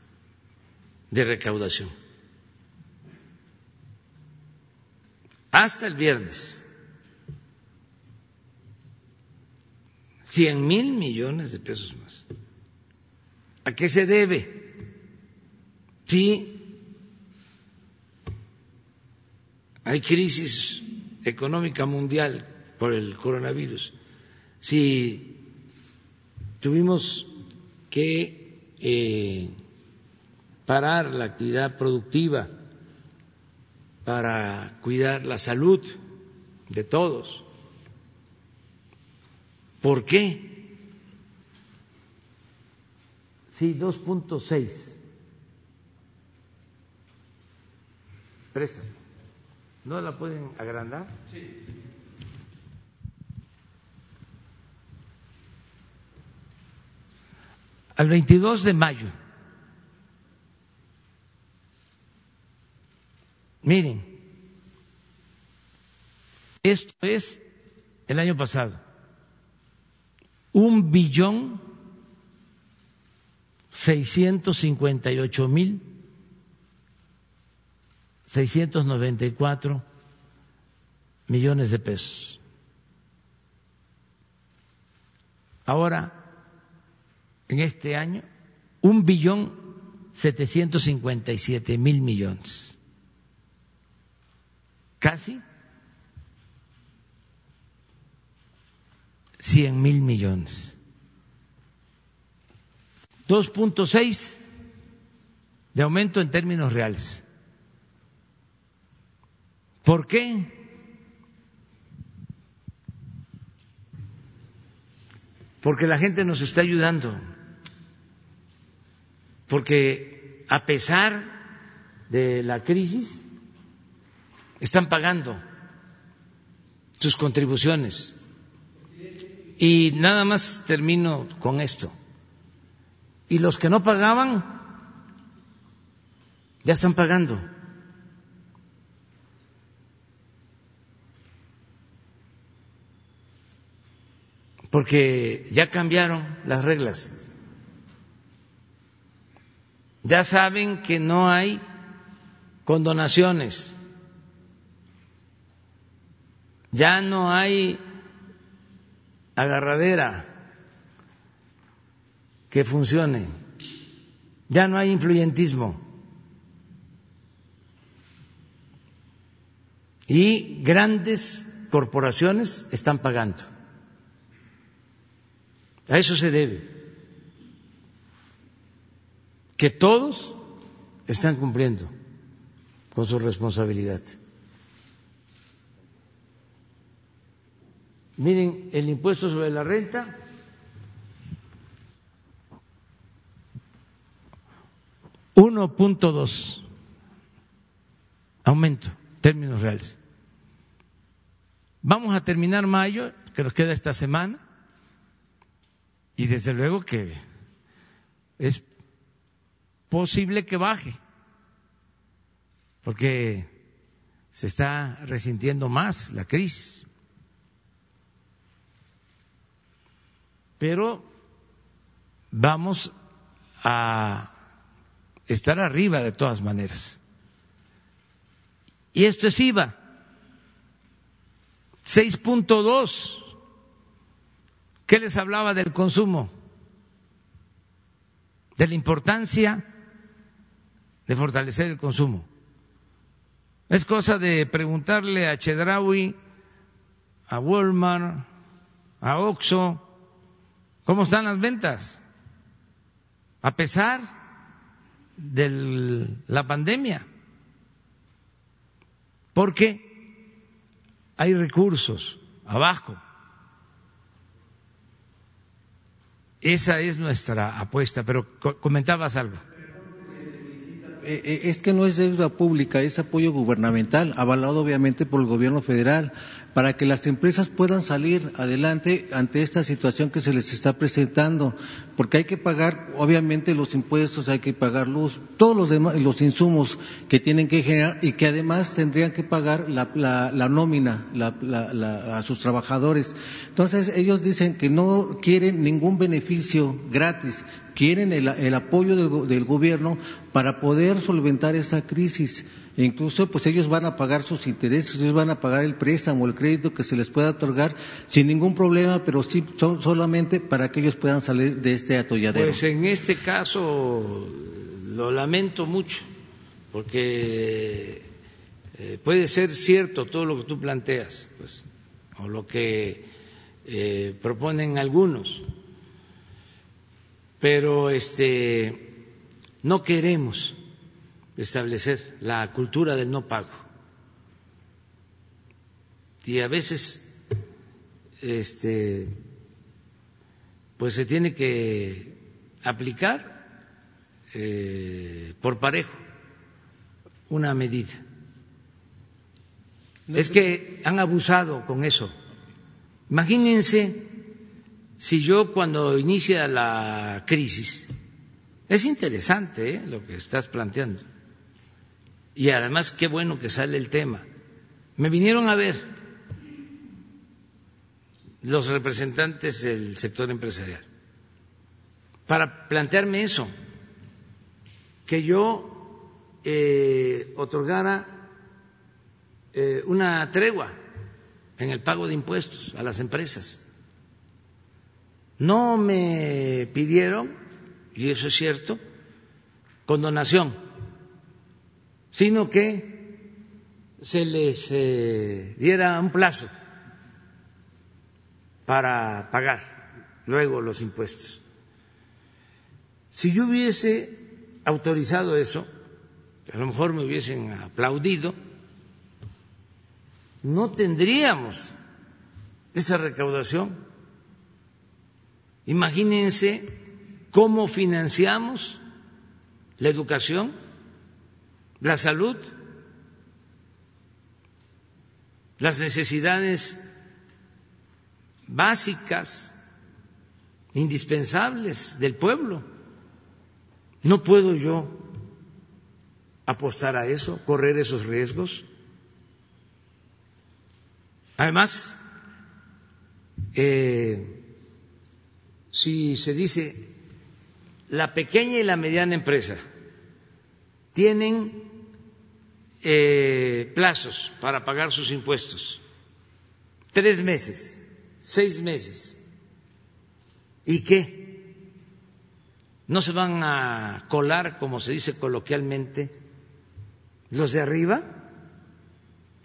A: de recaudación. Hasta el viernes. 100 mil millones de pesos más. ¿A qué se debe? Si hay crisis económica mundial por el coronavirus, si tuvimos que eh, parar la actividad productiva para cuidar la salud de todos. ¿Por qué? Sí, 2.6. Presa. ¿No la pueden agrandar? Sí. Al 22 de mayo. Miren, esto es el año pasado. Un billón seiscientos cincuenta y ocho mil seiscientos noventa y cuatro millones de pesos. Ahora, en este año, un billón setecientos cincuenta y siete mil millones. Casi cien mil millones. 2.6 de aumento en términos reales. ¿Por qué? Porque la gente nos está ayudando. Porque a pesar de la crisis, están pagando sus contribuciones. Y nada más termino con esto. Y los que no pagaban, ya están pagando. Porque ya cambiaron las reglas. Ya saben que no hay condonaciones ya no hay agarradera que funcione, ya no hay influyentismo. Y grandes corporaciones están pagando. A eso se debe. Que todos están cumpliendo con su responsabilidad. Miren, el impuesto sobre la renta uno punto dos aumento términos reales. Vamos a terminar mayo, que nos queda esta semana, y desde luego que es posible que baje, porque se está resintiendo más la crisis. pero vamos a estar arriba de todas maneras. Y esto es IVA, 6.2. ¿Qué les hablaba del consumo? De la importancia de fortalecer el consumo. Es cosa de preguntarle a Chedraui, a Walmart, a Oxxo, ¿Cómo están las ventas? A pesar de la pandemia. Porque hay recursos abajo. Esa es nuestra apuesta, pero comentabas algo.
F: Eh, eh, es que no es deuda pública, es apoyo gubernamental, avalado obviamente por el gobierno federal para que las empresas puedan salir adelante ante esta situación que se les está presentando, porque hay que pagar, obviamente, los impuestos, hay que pagar luz, todos los demás, los insumos que tienen que generar y que además tendrían que pagar la, la, nómina a sus trabajadores. Entonces, ellos dicen que no quieren ningún beneficio gratis, quieren el, apoyo del, del gobierno para poder solventar esa crisis. Incluso pues ellos van a pagar sus intereses, ellos van a pagar el préstamo, el crédito que se les pueda otorgar sin ningún problema, pero sí son solamente para que ellos puedan salir de este atolladero.
A: Pues en este caso lo lamento mucho, porque eh, puede ser cierto todo lo que tú planteas, pues, o lo que eh, proponen algunos, pero este no queremos establecer la cultura del no pago. Y a veces este pues se tiene que aplicar eh, por parejo una medida. es que han abusado con eso. Imagínense si yo cuando inicia la crisis, es interesante ¿eh? lo que estás planteando, y además qué bueno que sale el tema. Me vinieron a ver los representantes del sector empresarial para plantearme eso, que yo eh, otorgara eh, una tregua en el pago de impuestos a las empresas. No me pidieron, y eso es cierto, condonación sino que se les eh, diera un plazo para pagar luego los impuestos. Si yo hubiese autorizado eso, a lo mejor me hubiesen aplaudido, no tendríamos esa recaudación. Imagínense cómo financiamos la educación, la salud, las necesidades básicas, indispensables del pueblo. No puedo yo apostar a eso, correr esos riesgos. Además, eh, si se dice la pequeña y la mediana empresa tienen eh, plazos para pagar sus impuestos, tres meses, seis meses, ¿y qué? ¿No se van a colar, como se dice coloquialmente, los de arriba?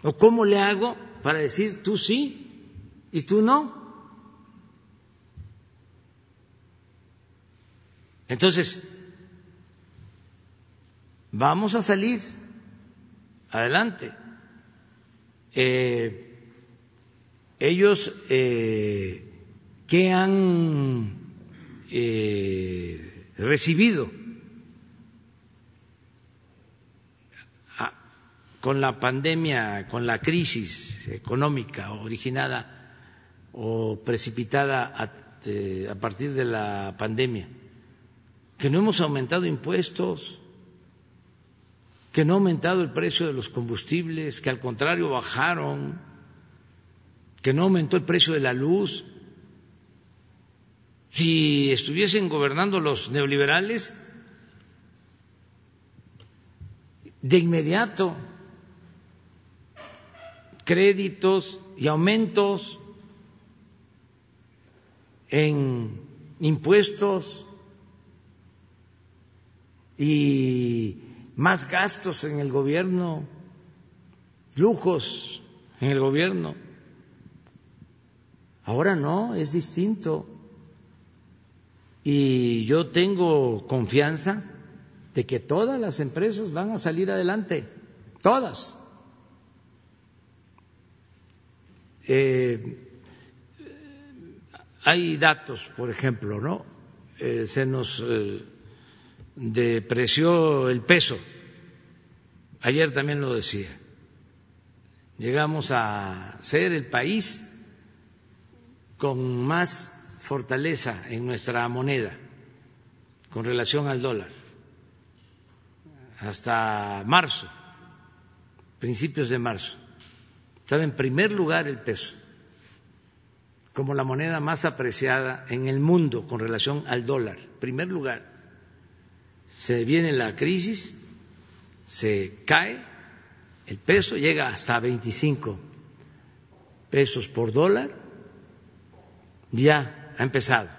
A: ¿O cómo le hago para decir tú sí y tú no. Entonces, vamos a salir adelante. Eh, ellos eh, que han eh, recibido con la pandemia, con la crisis económica originada o precipitada a, eh, partir de la pandemia, que no hemos aumentado impuestos, que no ha aumentado el precio de los combustibles, que al contrario bajaron, que no aumentó el precio de la luz. Si estuviesen gobernando los neoliberales, de inmediato créditos y aumentos en impuestos y más gastos en el gobierno, lujos en el gobierno. Ahora no, es distinto. Y yo tengo confianza de que todas las empresas van a salir adelante, todas. Eh, hay datos, por ejemplo, ¿no? Eh, se nos eh, depreció el peso. Ayer también lo decía. Llegamos a ser el país con más fortaleza en nuestra moneda con relación al dólar. Hasta marzo, principios de marzo estaba en primer lugar el peso, como la moneda más apreciada en el mundo con relación al dólar. Primer lugar. Se viene la crisis, se cae, el peso llega hasta 25 pesos por dólar, ya ha empezado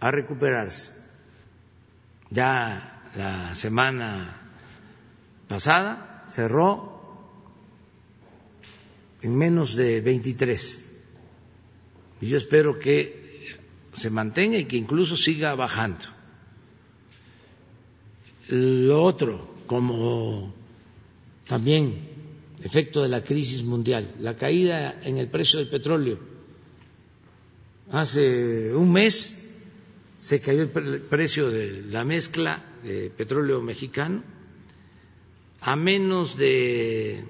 A: a recuperarse. Ya la semana pasada cerró en menos de 23. Y yo espero que se mantenga y que incluso siga bajando. Lo otro, como también efecto de la crisis mundial, la caída en el precio del petróleo. Hace un mes se cayó el precio de la mezcla de petróleo mexicano a menos de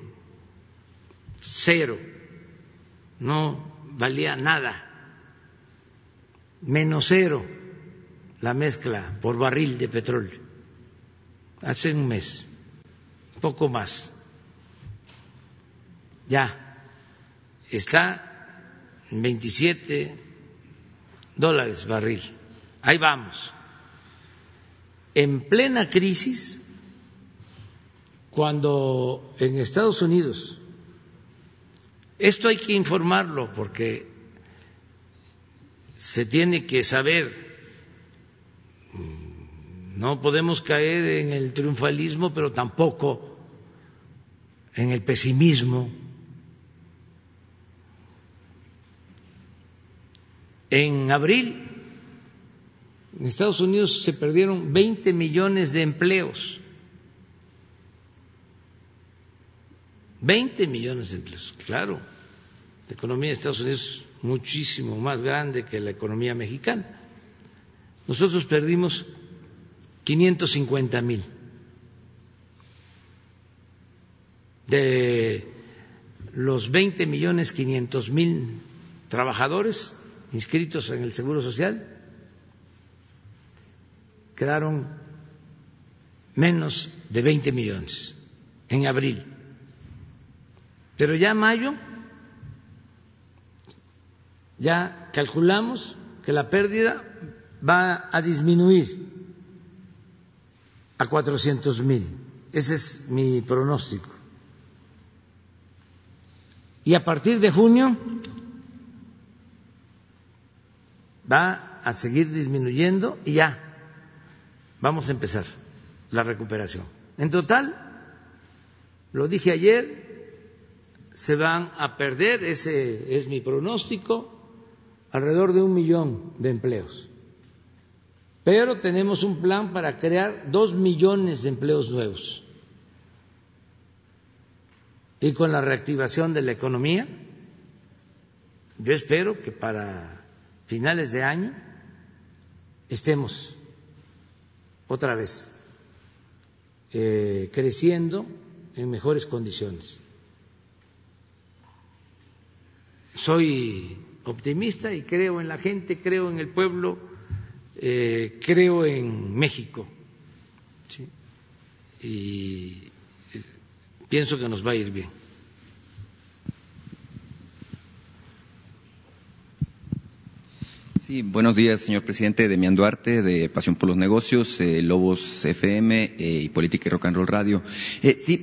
A: cero, no valía nada, menos cero la mezcla por barril de petróleo, hace un mes, poco más. Ya está en 27 dólares barril. Ahí vamos. En plena crisis, cuando en Estados Unidos esto hay que informarlo porque se tiene que saber. No podemos caer en el triunfalismo, pero tampoco en el pesimismo. En abril, en Estados Unidos se perdieron 20 millones de empleos. 20 millones de empleos, claro. La economía de Estados Unidos es muchísimo más grande que la economía mexicana. Nosotros perdimos 550 mil de los 20 millones 500 mil trabajadores inscritos en el Seguro Social, quedaron menos de 20 millones en abril. Pero ya en mayo ya calculamos que la pérdida va a disminuir a 400 mil. Ese es mi pronóstico. Y a partir de junio va a seguir disminuyendo y ya vamos a empezar la recuperación. En total, lo dije ayer, se van a perder, ese es mi pronóstico, alrededor de un millón de empleos. Pero tenemos un plan para crear dos millones de empleos nuevos. Y con la reactivación de la economía, yo espero que para finales de año estemos otra vez eh, creciendo en mejores condiciones. Soy optimista y creo en la gente, creo en el pueblo, eh, creo en México. Y eh, pienso que nos va a ir bien.
G: Sí, buenos días, señor presidente. Demián Duarte, de Pasión por los Negocios, eh, Lobos FM eh, y Política y Rock and Roll Radio. Eh, sí,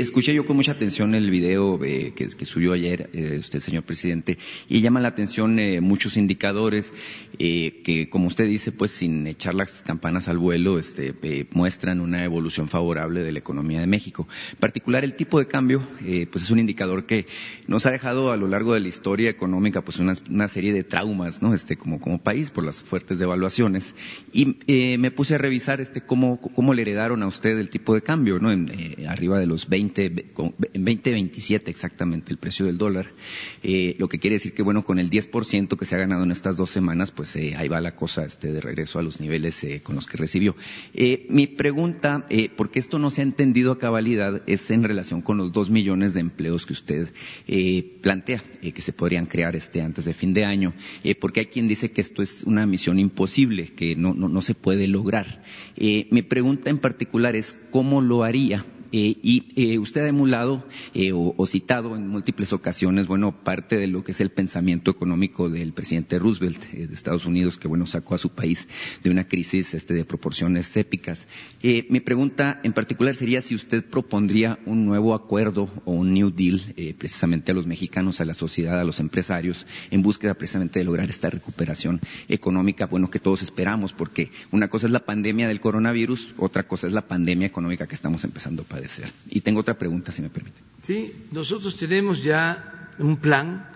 G: escuché yo con mucha atención el video que, que, subió ayer usted, señor presidente, y llama la atención muchos indicadores que, como usted dice, pues sin echar las campanas al vuelo, este, muestran una evolución favorable de la economía de México. En particular, el tipo de cambio, pues es un indicador que nos ha dejado a lo largo de la historia económica, pues una, una serie de traumas, ¿no? Este, como como país por las fuertes devaluaciones y eh, me puse a revisar este cómo, cómo le heredaron a usted el tipo de cambio, ¿no? En, eh, arriba de los 20, en 2027 exactamente el precio del dólar, eh, lo que quiere decir que bueno, con el 10% que se ha ganado en estas dos semanas, pues ahí va la cosa este de regreso a los niveles con los que recibió. mi pregunta, porque esto no se ha entendido a cabalidad, es en relación con los dos millones de empleos que usted plantea que se podrían crear este antes de fin de año, porque hay quien dice que esto es una misión imposible, que no, no, se puede lograr. Eh, mi pregunta en particular es cómo lo haría eh, y eh, usted ha emulado eh, o, citado en múltiples ocasiones, bueno, parte de lo que es el pensamiento económico del presidente Roosevelt de Estados Unidos, que bueno, sacó a su país de una crisis este, de proporciones épicas. mi pregunta en particular sería si usted propondría un nuevo acuerdo o un New Deal precisamente a los mexicanos, a la sociedad, a los empresarios, en búsqueda precisamente de lograr esta recuperación económica, bueno, que todos esperamos, porque una cosa es la pandemia del coronavirus, otra cosa es la pandemia económica que estamos empezando a y tengo otra pregunta, si me permite.
A: Sí, nosotros tenemos ya un plan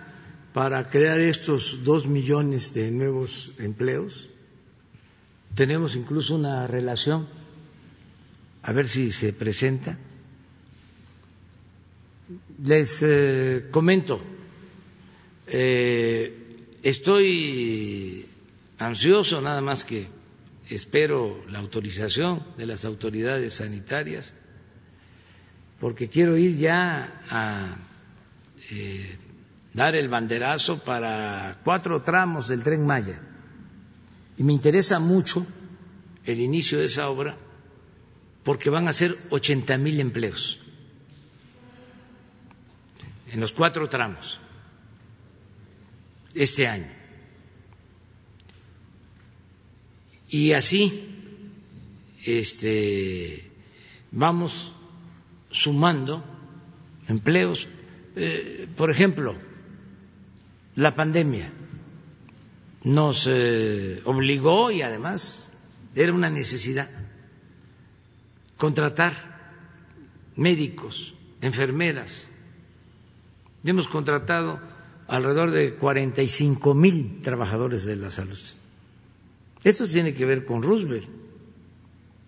A: para crear estos dos millones de nuevos empleos. Tenemos incluso una relación, a ver si se presenta. Les eh, comento, eh, estoy ansioso, nada más que espero la autorización de las autoridades sanitarias porque quiero ir ya a eh, dar el banderazo para cuatro tramos del tren Maya. Y me interesa mucho el inicio de esa obra porque van a ser 80 mil empleos en los cuatro tramos este año. Y así este, vamos sumando empleos. Eh, por ejemplo, la pandemia nos eh, obligó y además era una necesidad contratar médicos, enfermeras. Hemos contratado alrededor de 45 mil trabajadores de la salud. Esto tiene que ver con Roosevelt,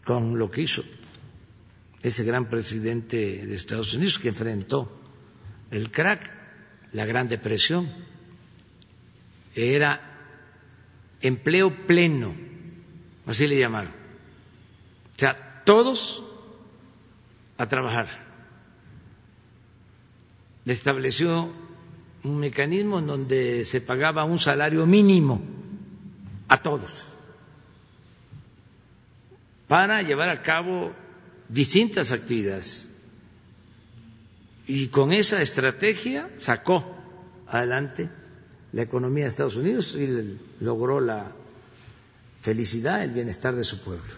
A: con lo que hizo ese gran presidente de Estados Unidos que enfrentó el crack, la Gran Depresión. Era empleo pleno, así le llamaron. O sea, todos a trabajar. Le estableció un mecanismo en donde se pagaba un salario mínimo a todos para llevar a cabo distintas actividades. Y con esa estrategia sacó adelante la economía de Estados Unidos y logró la felicidad, el bienestar de su pueblo.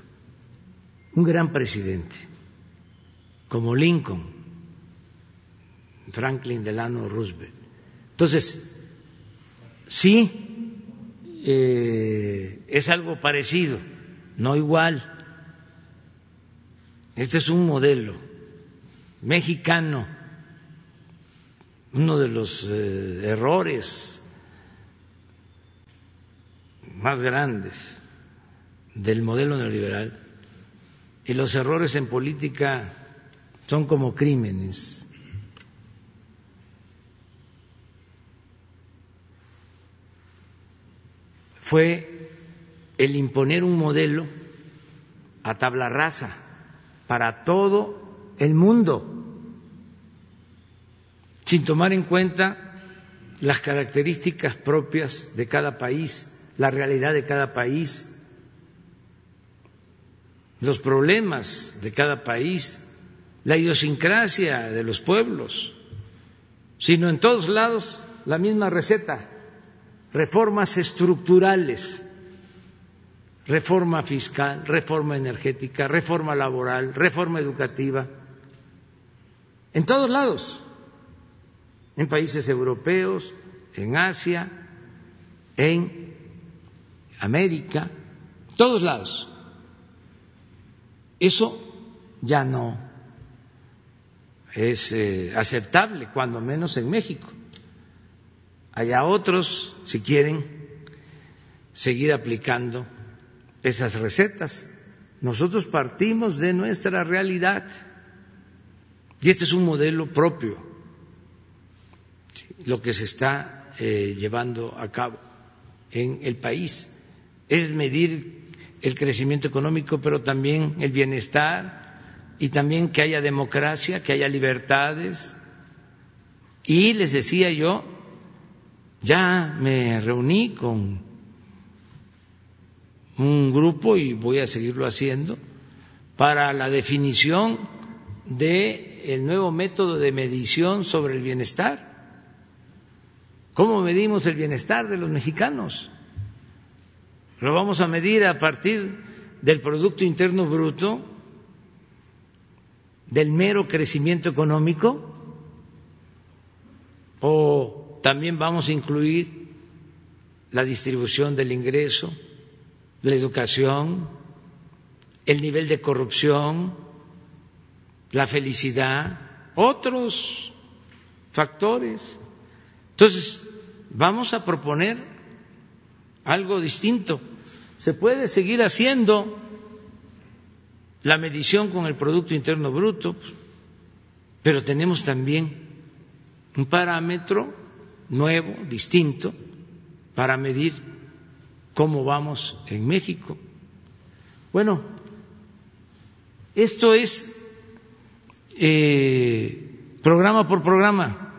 A: Un gran presidente, como Lincoln, Franklin Delano Roosevelt. Entonces, sí, eh, es algo parecido, no igual. Este es un modelo mexicano. Uno de los eh, errores más grandes del modelo neoliberal y los errores en política son como crímenes. Fue el imponer un modelo a tabla rasa para todo el mundo, sin tomar en cuenta las características propias de cada país, la realidad de cada país, los problemas de cada país, la idiosincrasia de los pueblos, sino en todos lados la misma receta, reformas estructurales reforma fiscal, reforma energética, reforma laboral, reforma educativa, en todos lados, en países europeos, en Asia, en América, todos lados. Eso ya no es eh, aceptable, cuando menos en México. Hay otros, si quieren, seguir aplicando esas recetas. Nosotros partimos de nuestra realidad y este es un modelo propio, lo que se está eh, llevando a cabo en el país. Es medir el crecimiento económico, pero también el bienestar y también que haya democracia, que haya libertades. Y les decía yo, ya me reuní con un grupo y voy a seguirlo haciendo para la definición de el nuevo método de medición sobre el bienestar. ¿Cómo medimos el bienestar de los mexicanos? ¿Lo vamos a medir a partir del Producto Interno Bruto, del mero crecimiento económico? ¿O también vamos a incluir la distribución del ingreso, la educación, el nivel de corrupción, la felicidad, otros factores. Entonces, vamos a proponer algo distinto. Se puede seguir haciendo la medición con el Producto Interno Bruto, pero tenemos también un parámetro nuevo, distinto, para medir cómo vamos en México. Bueno, esto es eh, programa por programa.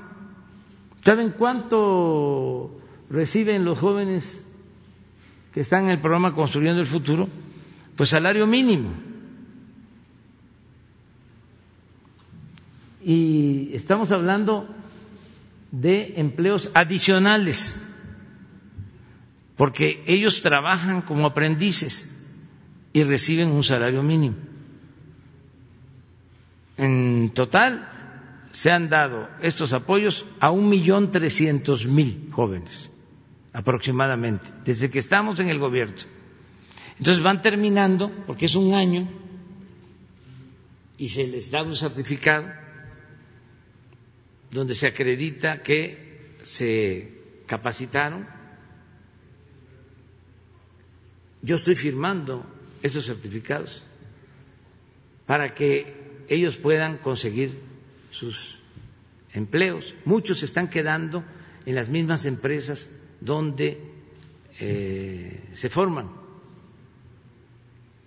A: ¿Saben cuánto reciben los jóvenes que están en el programa Construyendo el Futuro? Pues salario mínimo. Y estamos hablando de empleos adicionales porque ellos trabajan como aprendices y reciben un salario mínimo. En total se han dado estos apoyos a un millón trescientos mil jóvenes aproximadamente, desde que estamos en el gobierno. Entonces van terminando, porque es un año, y se les da un certificado donde se acredita que se capacitaron Yo estoy firmando esos certificados para que ellos puedan conseguir sus empleos. Muchos se están quedando en las mismas empresas donde eh, se forman.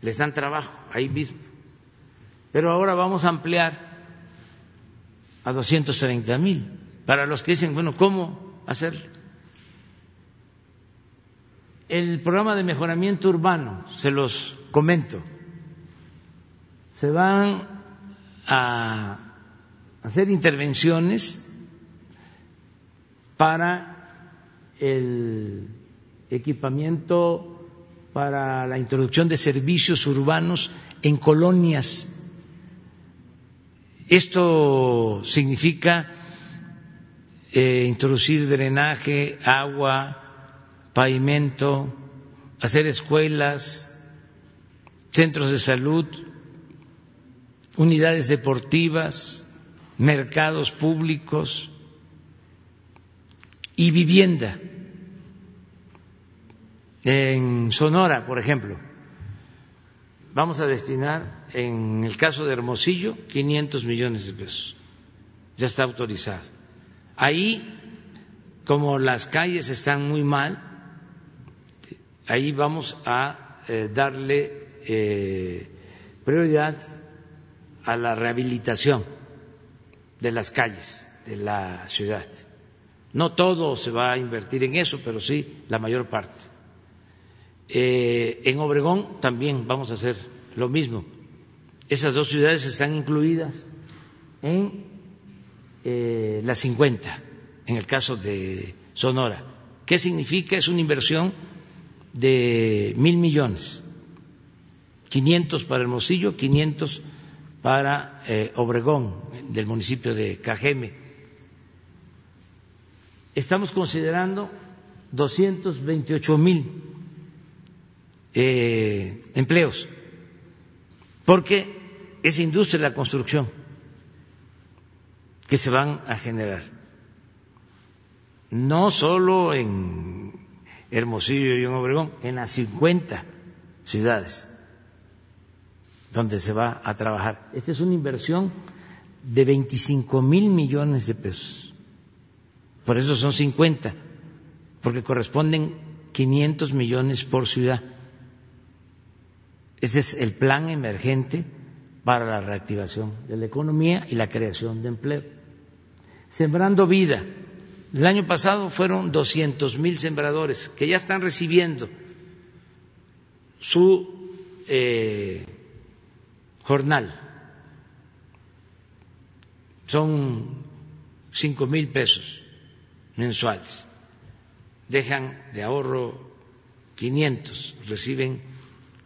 A: Les dan trabajo ahí mismo. Pero ahora vamos a ampliar a 230 mil. Para los que dicen, bueno, ¿cómo hacerlo? El programa de mejoramiento urbano, se los comento, se van a hacer intervenciones para el equipamiento para la introducción de servicios urbanos en colonias. Esto significa eh, introducir drenaje, agua, pavimento, hacer escuelas, centros de salud, unidades deportivas, mercados públicos y vivienda. En Sonora, por ejemplo, vamos a destinar, en el caso de Hermosillo, 500 millones de pesos. Ya está autorizado. Ahí, como las calles están muy mal, ahí vamos a eh, darle eh, prioridad a la rehabilitación de las calles de la ciudad. No todo se va a invertir en eso, pero sí la mayor parte. Eh, en Obregón también vamos a hacer lo mismo. Esas dos ciudades están incluidas en las 50, en el caso de Sonora. ¿Qué significa? Es una inversión de mil millones, 500 para Hermosillo, 500 para eh, Obregón, del municipio de Cajeme. Estamos considerando 228 mil eh, empleos, porque es industria de la construcción que se van a generar, no solo en Hermosillo y en Obregón, en las 50 ciudades donde se va a trabajar. Esta es una inversión de 25 mil millones de pesos. Por eso son 50, porque corresponden 500 millones por ciudad. Este es el plan emergente para la reactivación de la economía y la creación de empleo. Sembrando vida. El año pasado fueron 200 mil sembradores que ya están recibiendo su eh, jornal. Son cinco mil pesos mensuales. Dejan de ahorro 500, reciben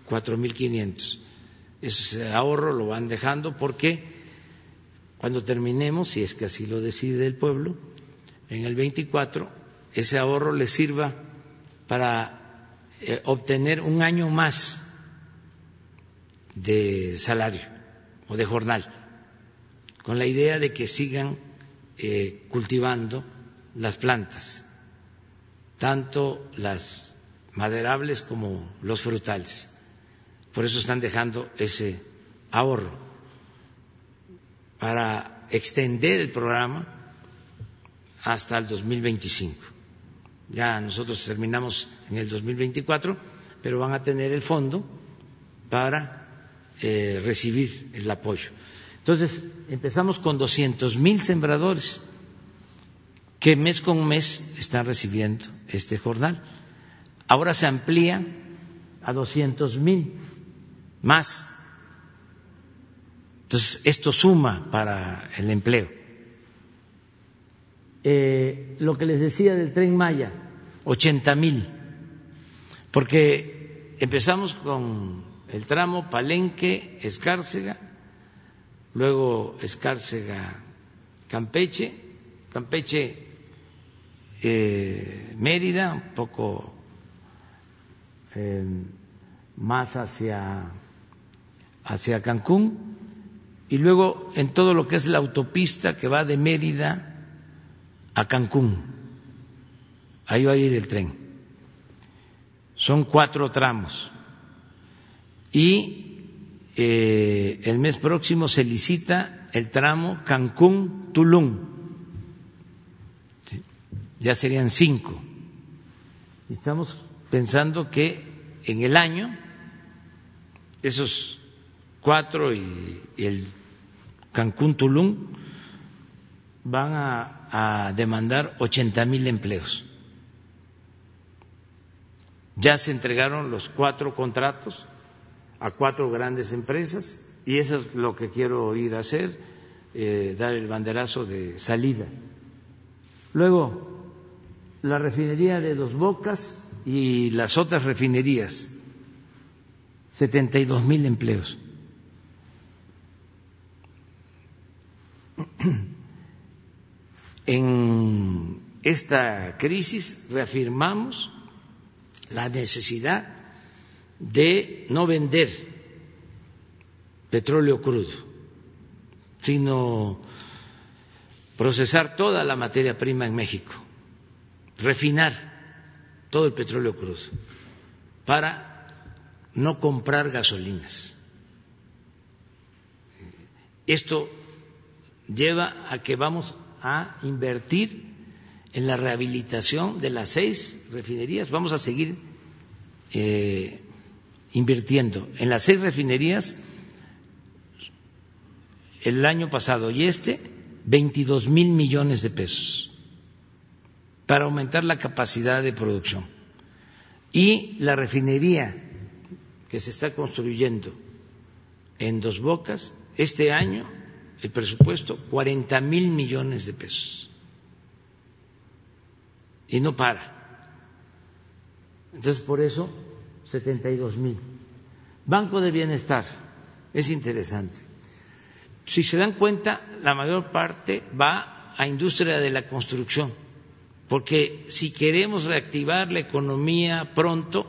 A: cuatro mil quinientos. Ese ahorro lo van dejando porque cuando terminemos, si es que así lo decide el pueblo, en el 24, ese ahorro les sirva para eh, obtener un año más de salario o de jornal, con la idea de que sigan eh, cultivando las plantas, tanto las maderables como los frutales. Por eso están dejando ese ahorro para extender el programa hasta el 2025. Ya nosotros terminamos en el 2024, pero van a tener el fondo para eh, recibir el apoyo. Entonces, empezamos con 200 mil sembradores que mes con mes están recibiendo este jornal. Ahora se amplía a 200 mil más. Entonces, esto suma para el empleo. Eh, lo que les decía del tren Maya, 80 mil, porque empezamos con el tramo Palenque, Escárcega, luego Escárcega, Campeche, Campeche, eh, Mérida, un poco eh, más hacia, hacia Cancún, y luego en todo lo que es la autopista que va de Mérida a Cancún. Ahí va a ir el tren. Son cuatro tramos y eh, el mes próximo se licita el tramo Cancún-Tulum ya serían cinco. Estamos pensando que en el año esos cuatro y, el Cancún Tulum van a, demandar 80 mil empleos. Ya se entregaron los cuatro contratos a cuatro grandes empresas y eso es lo que quiero ir a hacer, eh, dar el banderazo de salida. Luego, la refinería de Dos Bocas y las otras refinerías, 72 mil empleos. [CLEARS THROAT] En esta crisis reafirmamos la necesidad de no vender petróleo crudo, sino procesar toda la materia prima en México, refinar todo el petróleo crudo para no comprar gasolinas. Esto lleva a que vamos a invertir en la rehabilitación de las seis refinerías. Vamos a seguir eh, invirtiendo en las seis refinerías el año pasado y este 22 mil millones de pesos para aumentar la capacidad de producción. Y la refinería que se está construyendo en Dos Bocas, este año el presupuesto 40 mil millones de pesos y no para. Entonces, por eso, 72 mil. Banco de Bienestar, es interesante. Si se dan cuenta, la mayor parte va a industria de la construcción, porque si queremos reactivar la economía pronto,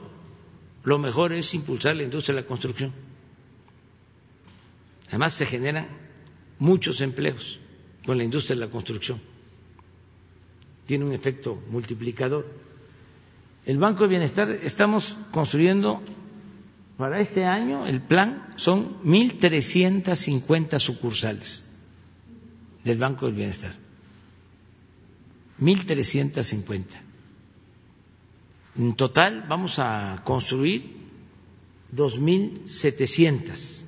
A: lo mejor es impulsar la industria de la construcción. Además, se generan muchos empleos con la industria de la construcción tiene un efecto multiplicador. El Banco de Bienestar estamos construyendo para este año, el plan son 1.350 sucursales del Banco del Bienestar. 1.350. En total vamos a construir 2.700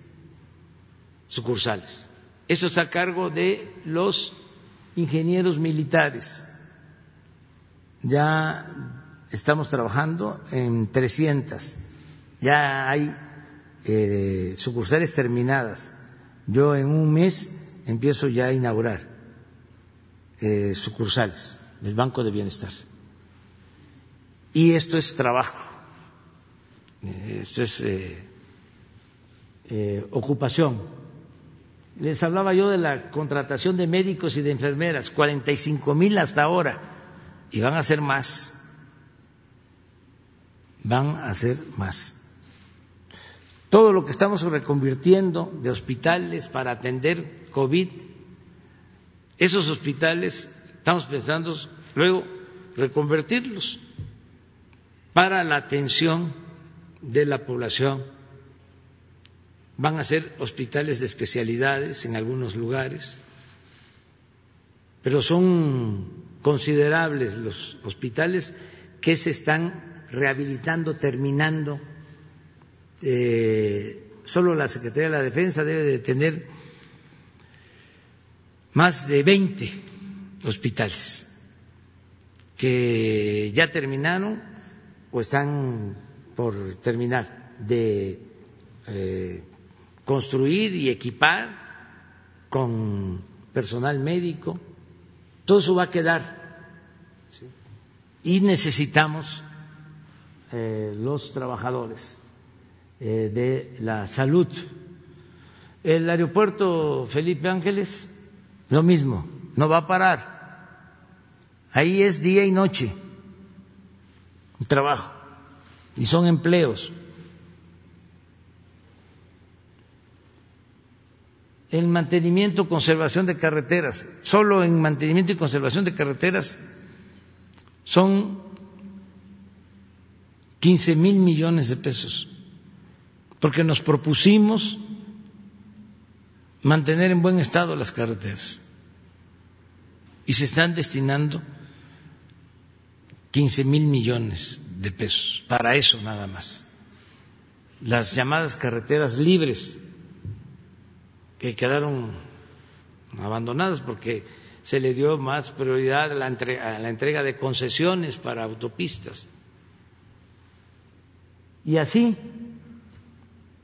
A: sucursales. Esto está a cargo de los ingenieros militares ya estamos trabajando en 300, ya hay eh, sucursales terminadas. Yo en un mes empiezo ya a inaugurar eh, sucursales del Banco de Bienestar. Y esto es trabajo, eh, esto es ocupación. Les hablaba yo de la contratación de médicos y de enfermeras, 45 mil hasta ahora y van a ser más, van a ser más. Todo lo que estamos reconvirtiendo de hospitales para atender COVID, esos hospitales estamos pensando luego reconvertirlos para la atención de la población. Van a ser hospitales de especialidades en algunos lugares, pero son considerables los hospitales que se están rehabilitando, terminando. Eh, solo la Secretaría de la Defensa debe de tener más de 20 hospitales que ya terminaron o están por terminar de eh, construir y equipar con personal médico todo eso va a quedar. Y necesitamos eh, los trabajadores eh, de la salud. El aeropuerto Felipe Ángeles, lo mismo, no va a parar. Ahí es día y noche trabajo y son empleos. En mantenimiento y conservación de carreteras. Solo en mantenimiento y conservación de carreteras son 15 mil millones de pesos, porque nos propusimos mantener en buen estado las carreteras y se están destinando 15 mil millones de pesos, para eso nada más. Las llamadas carreteras libres que quedaron abandonadas porque se le dio más prioridad a la entrega, de concesiones para autopistas. Y así,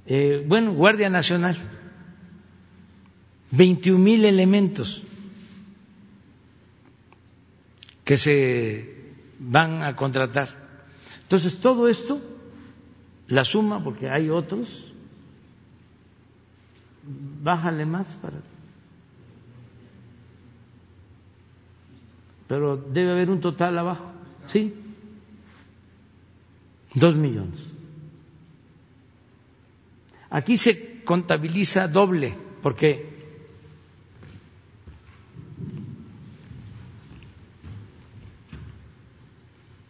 A: eh, bueno, Guardia Nacional, 21 mil elementos que se van a contratar. Entonces, todo esto, la suma, porque hay otros, bájale más para pero debe haber un total abajo, ¿sí? Dos millones. Aquí se contabiliza doble, porque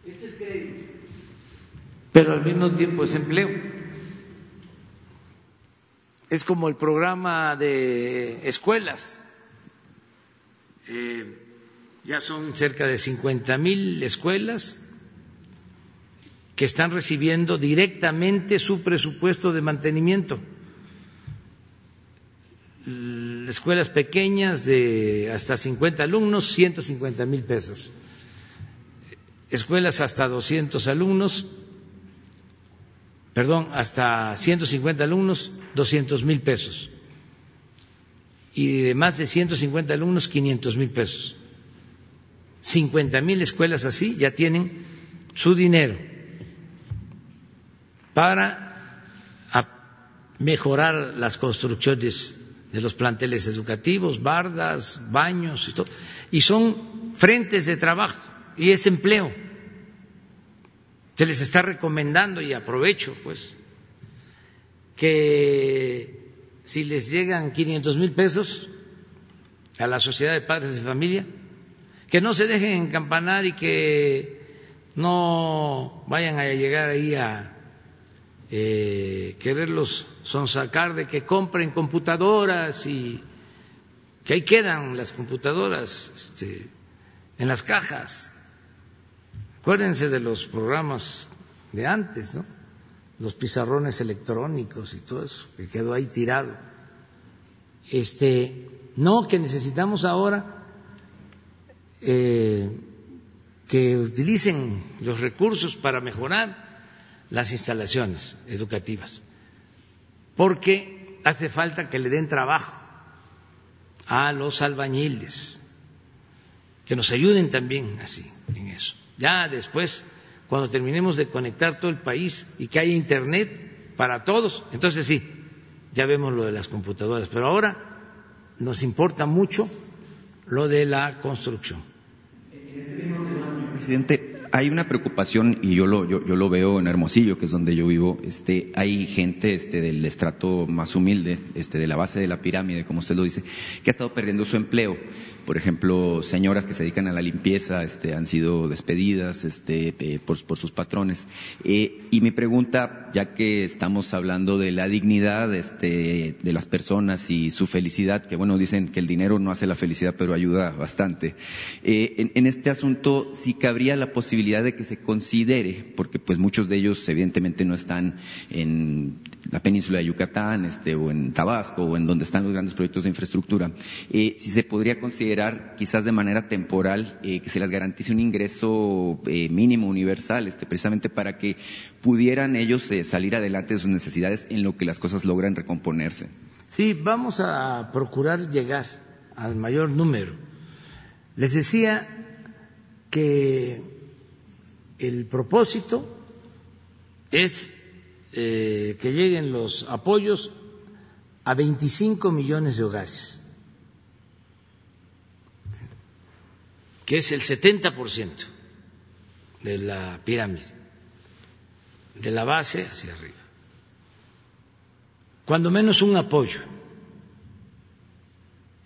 A: este es crédito, pero al mismo tiempo es empleo. Es como el programa de escuelas. Eh, ya son cerca de 50 mil escuelas que están recibiendo directamente su presupuesto de mantenimiento. Escuelas pequeñas de hasta 50 alumnos, 150 mil pesos. Escuelas hasta 200 alumnos, perdón, hasta 150 alumnos, 200 mil pesos. Y de más de 150 alumnos, 500 mil pesos. 50 mil escuelas así ya tienen su dinero para mejorar las construcciones de los planteles educativos, bardas, baños y todo. Y son frentes de trabajo y es empleo. Se les está recomendando y aprovecho, pues, que si les llegan 500 mil pesos a la sociedad de padres de familia, que no se dejen encampanar y que no vayan a llegar ahí a eh, quererlos sonsacar de que compren computadoras y que ahí quedan las computadoras este, en las cajas. Acuérdense de los programas de antes, ¿no? los pizarrones electrónicos y todo eso, que quedó ahí tirado. Este, no, que necesitamos ahora eh, que utilicen los recursos para mejorar las instalaciones educativas, porque hace falta que le den trabajo a los albañiles, que nos ayuden también así en eso. Ya después, cuando terminemos de conectar todo el país y que haya internet para todos, entonces sí, ya vemos lo de las computadoras, pero ahora nos importa mucho lo de la construcción.
G: Presidente, hay una preocupación y yo lo, yo, lo veo en Hermosillo, que es donde yo vivo. Este, hay gente este, del estrato más humilde, este, de la base de la pirámide, como usted lo dice, que ha estado perdiendo su empleo. Por ejemplo, señoras que se dedican a la limpieza este, han sido despedidas este, eh, por, sus patrones. Eh, y mi pregunta, ya que estamos hablando de la dignidad este, de las personas y su felicidad, que bueno, dicen que el dinero no hace la felicidad, pero ayuda bastante. Eh, en, este asunto, sí cabría la posibilidad de que se considere, porque pues muchos de ellos evidentemente no están en la península de Yucatán, este, o en Tabasco, o en donde están los grandes proyectos de infraestructura, si se podría considerar quizás de manera temporal, eh, que se les garantice un ingreso eh, mínimo universal, este, precisamente para que pudieran ellos eh, salir adelante de sus necesidades en lo que las cosas logran recomponerse.
A: Sí, vamos a procurar llegar al mayor número. Les decía que el propósito es que lleguen los apoyos a 25 millones de hogares. que es el 70% de la pirámide, de la base hacia arriba. Cuando menos un apoyo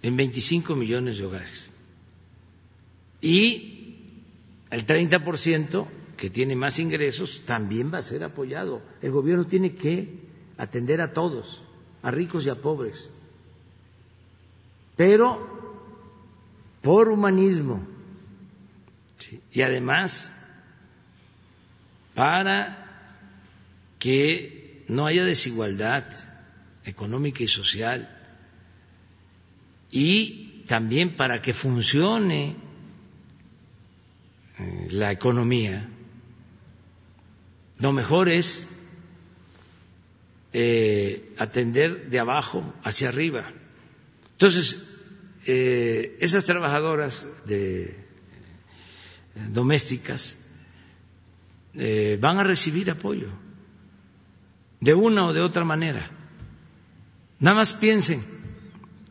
A: en 25 millones de hogares. Y el 30% que tiene más ingresos también va a ser apoyado. El gobierno tiene que atender a todos, a ricos y a pobres. Pero por humanismo, y además para que no haya desigualdad económica y social y también para que funcione eh, la economía. Lo mejor es eh, atender de abajo hacia arriba. Entonces, eh, esas trabajadoras de, domésticas van a recibir apoyo de una o de otra manera. Nada más piensen,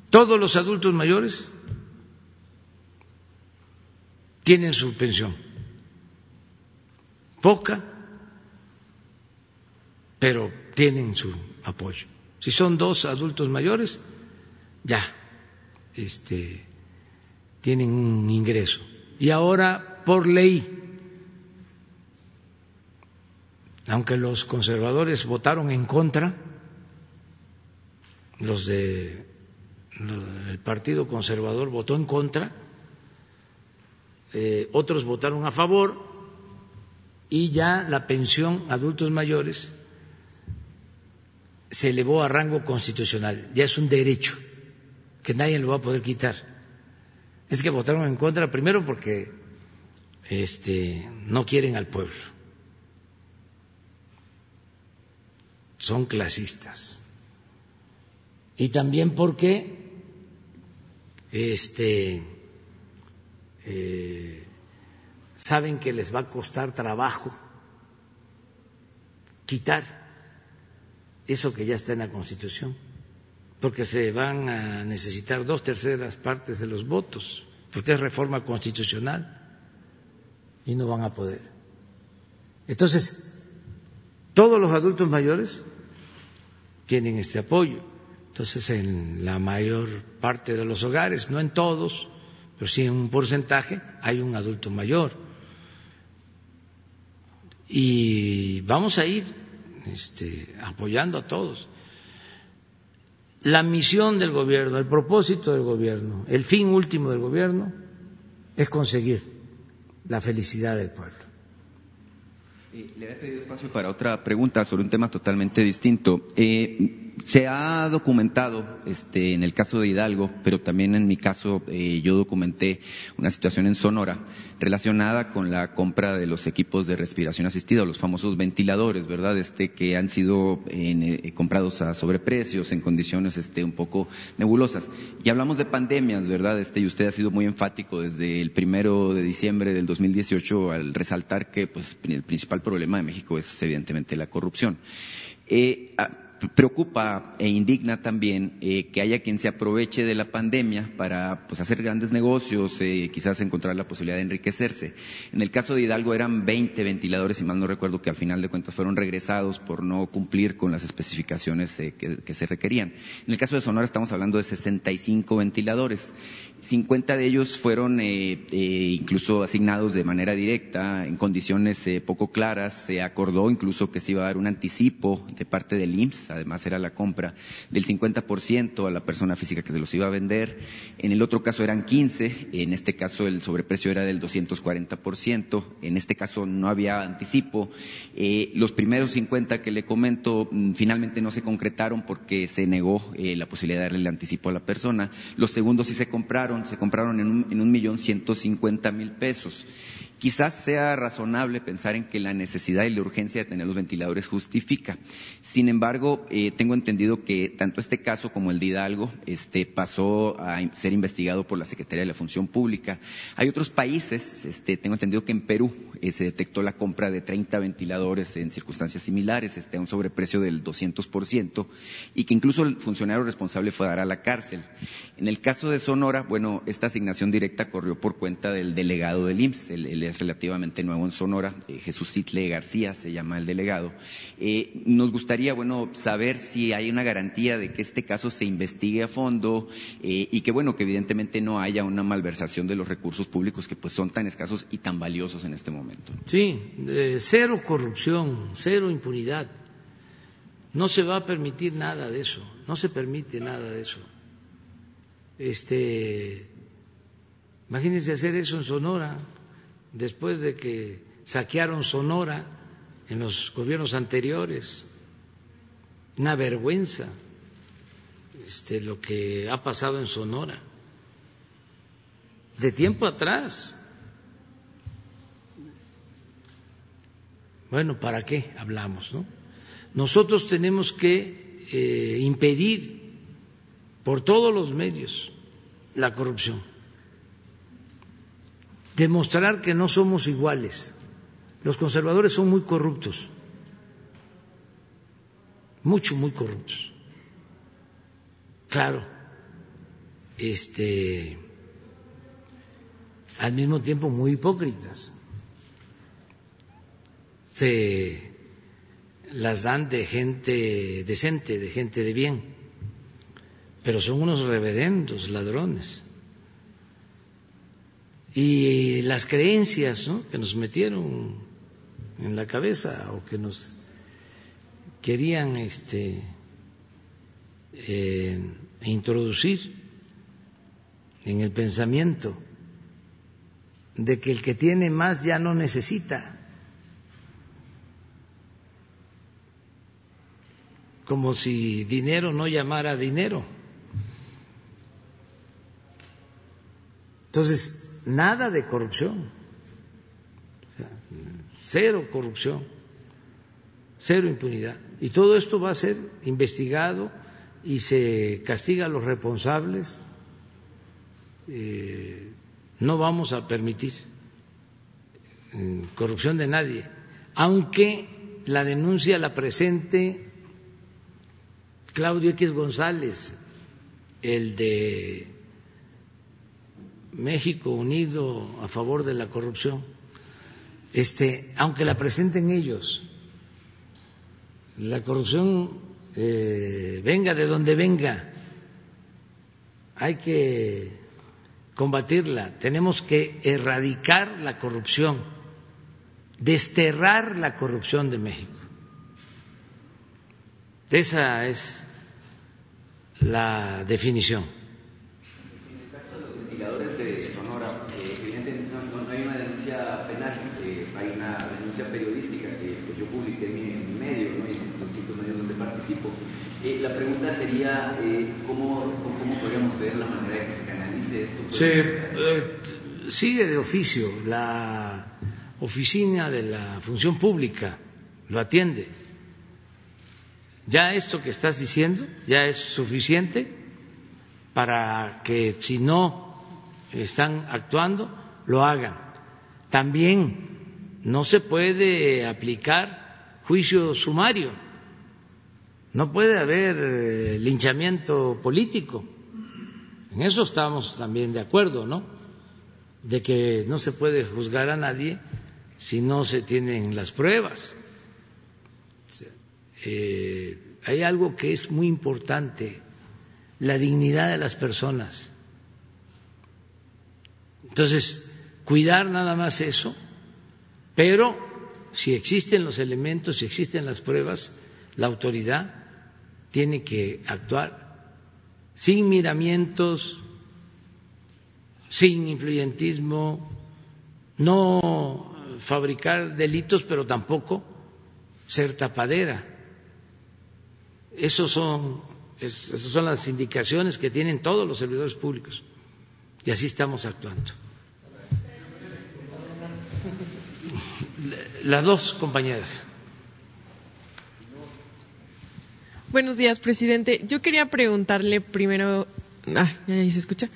A: todos los adultos mayores tienen su pensión. Poca, pero tienen su apoyo. Si son dos adultos mayores, ya este, tienen un ingreso. Y ahora, por ley, aunque los conservadores votaron en contra, los de el Partido Conservador votó en contra, eh, otros votaron a favor y ya la pensión adultos mayores se elevó a rango constitucional, ya es un derecho que nadie lo va a poder quitar. Es que votaron en contra primero porque este, no quieren al pueblo, son clasistas. Y también porque este, eh, saben que les va a costar trabajo quitar eso que ya está en la Constitución, porque se van a necesitar dos terceras partes de los votos, porque es reforma constitucional y no van a poder. Entonces, todos los adultos mayores tienen este apoyo. Entonces, en la mayor parte de los hogares, no en todos, pero sí en un porcentaje, hay un adulto mayor. Y vamos a ir este, apoyando a todos. La misión del gobierno, el propósito del gobierno, el fin último del gobierno es conseguir la felicidad del pueblo.
G: Eh, le había pedido espacio para otra pregunta sobre un tema totalmente distinto. Eh, se ha documentado este, en el caso de Hidalgo, pero también en mi caso eh, yo documenté una situación en Sonora relacionada con la compra de los equipos de respiración asistida, los famosos ventiladores, ¿verdad? Este, que han sido eh, comprados a sobreprecios en condiciones este, un poco nebulosas. Y hablamos de pandemias, ¿verdad? Este, y usted ha sido muy enfático desde el primero de diciembre del 2018 al resaltar que pues, el principal problema de México es evidentemente la corrupción. Eh, preocupa e indigna también eh, que haya quien se aproveche de la pandemia para pues, hacer grandes negocios, eh, quizás encontrar la posibilidad de enriquecerse. En el caso de Hidalgo eran 20 ventiladores, si mal no recuerdo, que al final de cuentas fueron regresados por no cumplir con las especificaciones eh, que, se requerían. En el caso de Sonora estamos hablando de 65 ventiladores. 50 de ellos fueron incluso asignados de manera directa, en condiciones poco claras. Se acordó incluso que se iba a dar un anticipo de parte del IMSS además era la compra del 50% a la persona física que se los iba a vender. En el otro caso eran 15, en este caso el sobreprecio era del 240%, en este caso no había anticipo. Eh, los primeros 50 que le comento mm, finalmente no se concretaron porque se negó eh, la posibilidad de darle el anticipo a la persona. Los segundos sí se compraron, se compraron en un, en un millón ciento cincuenta mil pesos. Quizás sea razonable pensar en que la necesidad y la urgencia de tener los ventiladores justifica. Sin embargo, eh, tengo entendido que tanto este caso como el de Hidalgo este, pasó a ser investigado por la Secretaría de la Función Pública. Hay otros países, este, tengo entendido que en Perú eh, se detectó la compra de 30 ventiladores en circunstancias similares, este, a un sobreprecio del 200%, y que incluso el funcionario responsable fue a dar a la cárcel. En el caso de Sonora, bueno, esta asignación directa corrió por cuenta del delegado del IMSS, el es relativamente nuevo en Sonora, eh, Jesús Sitle García se llama el delegado. Eh, nos gustaría, bueno, saber si hay una garantía de que este caso se investigue a fondo y que, bueno, que evidentemente no haya una malversación de los recursos públicos que pues son tan escasos y tan valiosos en este momento.
A: Sí, cero corrupción, cero impunidad. No se va a permitir nada de eso, no se permite nada de eso. Este, imagínense hacer eso en Sonora, después de que saquearon Sonora en los gobiernos anteriores. Una vergüenza este, lo que ha pasado en Sonora. De tiempo atrás. Bueno, ¿para qué hablamos? No? Nosotros tenemos que eh, impedir por todos los medios la corrupción, demostrar que no somos iguales. Los conservadores son muy corruptos, mucho, muy corruptos. Claro, este, al mismo tiempo muy hipócritas se las dan de gente decente, de gente de bien, pero son unos reverendos ladrones. Y las creencias que nos metieron en la cabeza o que nos querían este, eh, introducir en el pensamiento de que el que tiene más ya no necesita como si dinero no llamara dinero. Entonces, nada de corrupción, cero corrupción, cero impunidad. Y todo esto va a ser investigado y se castiga a los responsables. Eh, no vamos a permitir eh, corrupción de nadie, aunque la denuncia la presente Claudio X González, el de México Unido a favor de la corrupción, este, aunque la presenten ellos, la corrupción eh, venga de donde venga, hay que combatirla, tenemos que erradicar la corrupción, desterrar la corrupción de México. Esa es la definición.
G: En el caso de los ventiladores de Sonora, eh, evidentemente no, no, hay una denuncia penal, eh, hay una denuncia periodística que pues, yo publiqué en mi, medio ¿no? en los distintos medios donde participo. Eh, la pregunta sería, eh, ¿cómo, ¿cómo, podríamos ver la manera de que se canalice esto?
A: Se sigue de oficio, la oficina de la función pública lo atiende ya esto que estás diciendo ya es suficiente para que si no están actuando, lo hagan. También no se puede aplicar juicio sumario, no puede haber eh, linchamiento político. En eso estamos también de acuerdo, ¿no? De que no se puede juzgar a nadie si no se tienen las pruebas. Eh, hay algo que es muy importante, la dignidad de las personas. Entonces, cuidar nada más eso, pero si existen los elementos, si existen las pruebas, la autoridad tiene que actuar sin miramientos, sin influyentismo, no fabricar delitos, pero tampoco ser tapadera. Esos son, esas son las indicaciones que tienen todos los servidores públicos y así estamos actuando. Las dos compañeras.
H: Buenos días, presidente. Yo quería preguntarle primero, ah, ahí se escucha.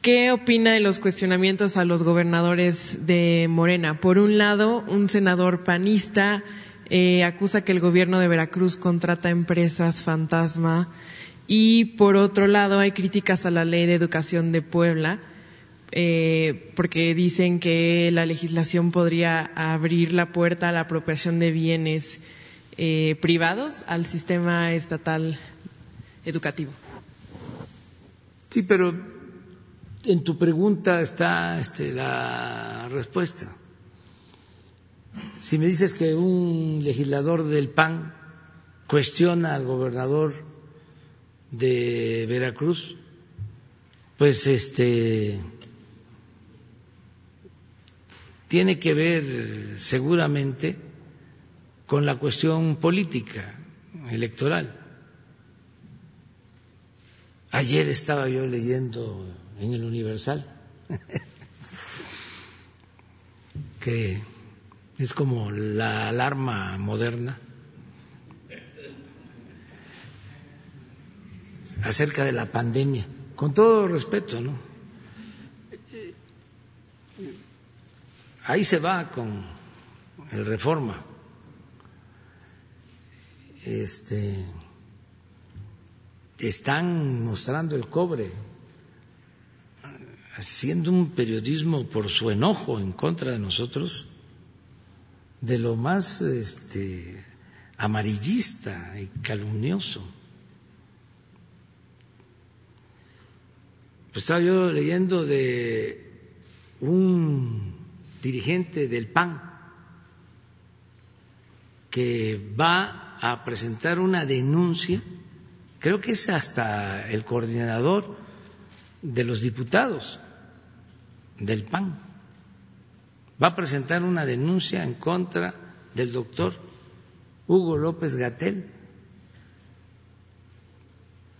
H: ¿Qué opina de los cuestionamientos a los gobernadores de Morena? Por un lado, un senador panista eh, acusa que el gobierno de Veracruz contrata empresas fantasma y por otro lado hay críticas a la ley de educación de Puebla eh, porque dicen que la legislación podría abrir la puerta a la apropiación de bienes eh, privados al sistema estatal educativo.
A: Sí, pero en tu pregunta está este, la respuesta. Si me dices que un legislador del PAN cuestiona al gobernador de Veracruz, pues este tiene que ver seguramente con la cuestión política, electoral. Ayer estaba yo leyendo en el Universal [LAUGHS] que es como la alarma moderna acerca de la pandemia, con todo respeto, ¿no? Ahí se va con el reforma. Este están mostrando el cobre, haciendo un periodismo por su enojo en contra de nosotros, de lo más este, amarillista y calumnioso. Pues estaba yo leyendo de un dirigente del PAN que va a presentar una denuncia, creo que es hasta el coordinador de los diputados del PAN, va a presentar una denuncia en contra del doctor Hugo López Gatel,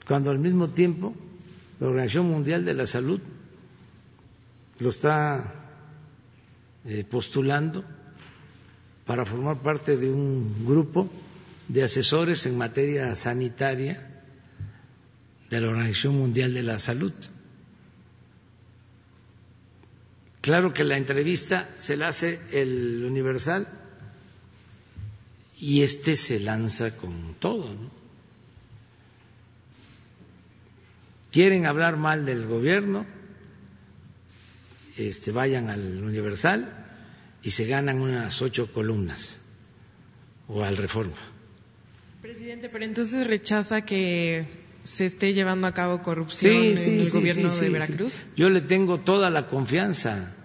A: cuando al mismo tiempo la Organización Mundial de la Salud lo está eh, postulando para formar parte de un grupo de asesores en materia sanitaria de la Organización Mundial de la Salud. Claro que la entrevista se la hace el Universal y este se lanza con todo, ¿no? quieren hablar mal del gobierno, este, vayan al Universal y se ganan unas ocho columnas o al Reforma.
H: Presidente, pero entonces rechaza que se esté llevando a cabo corrupción en el gobierno de Veracruz.
A: Yo le tengo toda la confianza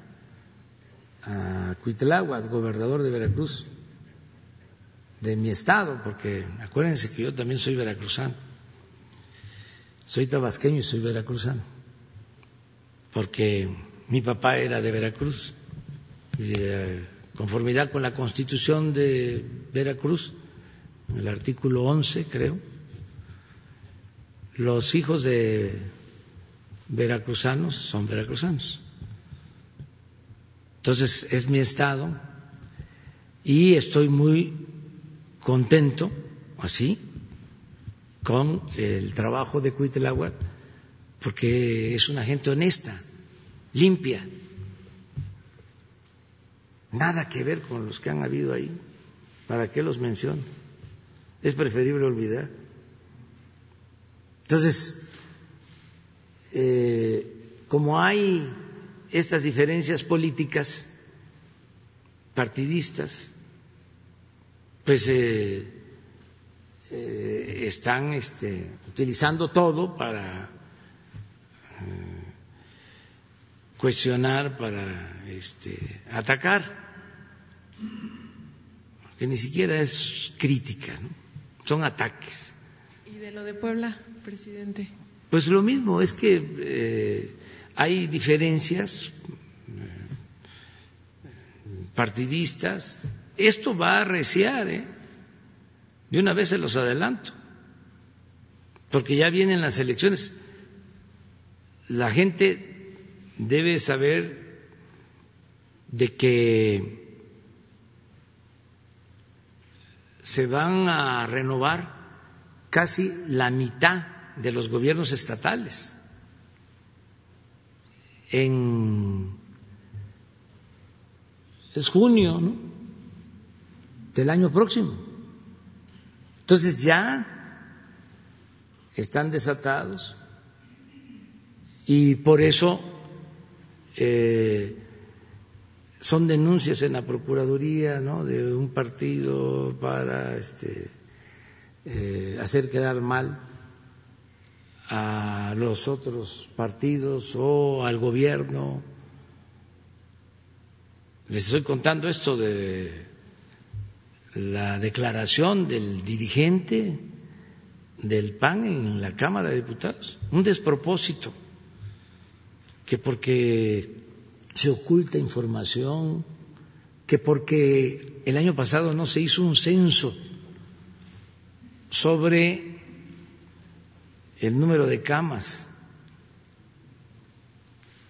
A: a Cuitláhuac, gobernador de Veracruz, de mi estado, porque acuérdense que yo también soy veracruzano soy tabasqueño y soy veracruzano, porque mi papá era de Veracruz, y de conformidad con la constitución de Veracruz, el artículo 11 creo, los hijos de veracruzanos son veracruzanos. Entonces es mi estado y estoy muy contento así con el trabajo de Cuitláhuac porque es una gente honesta, limpia. Nada que ver con los que han habido ahí. ¿Para qué los menciono? Es preferible olvidar. Entonces, eh, como hay estas diferencias políticas, partidistas, pues eh, eh, están este, utilizando todo para eh, cuestionar, para este, atacar, que ni siquiera es crítica, son ataques.
H: ¿Y de lo de Puebla, presidente?
A: Pues lo mismo, es que hay diferencias partidistas. Esto va a arreciar, ¿eh? De una vez se los adelanto, porque ya vienen las elecciones. La gente debe saber de que se van a renovar casi la mitad de los gobiernos estatales en es junio del año próximo. Entonces ya están desatados y por eso eh, son denuncias en la Procuraduría ¿no? de un partido para este, eh, hacer quedar mal a los otros partidos o al gobierno. Les estoy contando esto de la declaración del dirigente del PAN en la Cámara de Diputados, un despropósito, que porque se oculta información que porque el año pasado no se hizo un censo sobre el número de camas,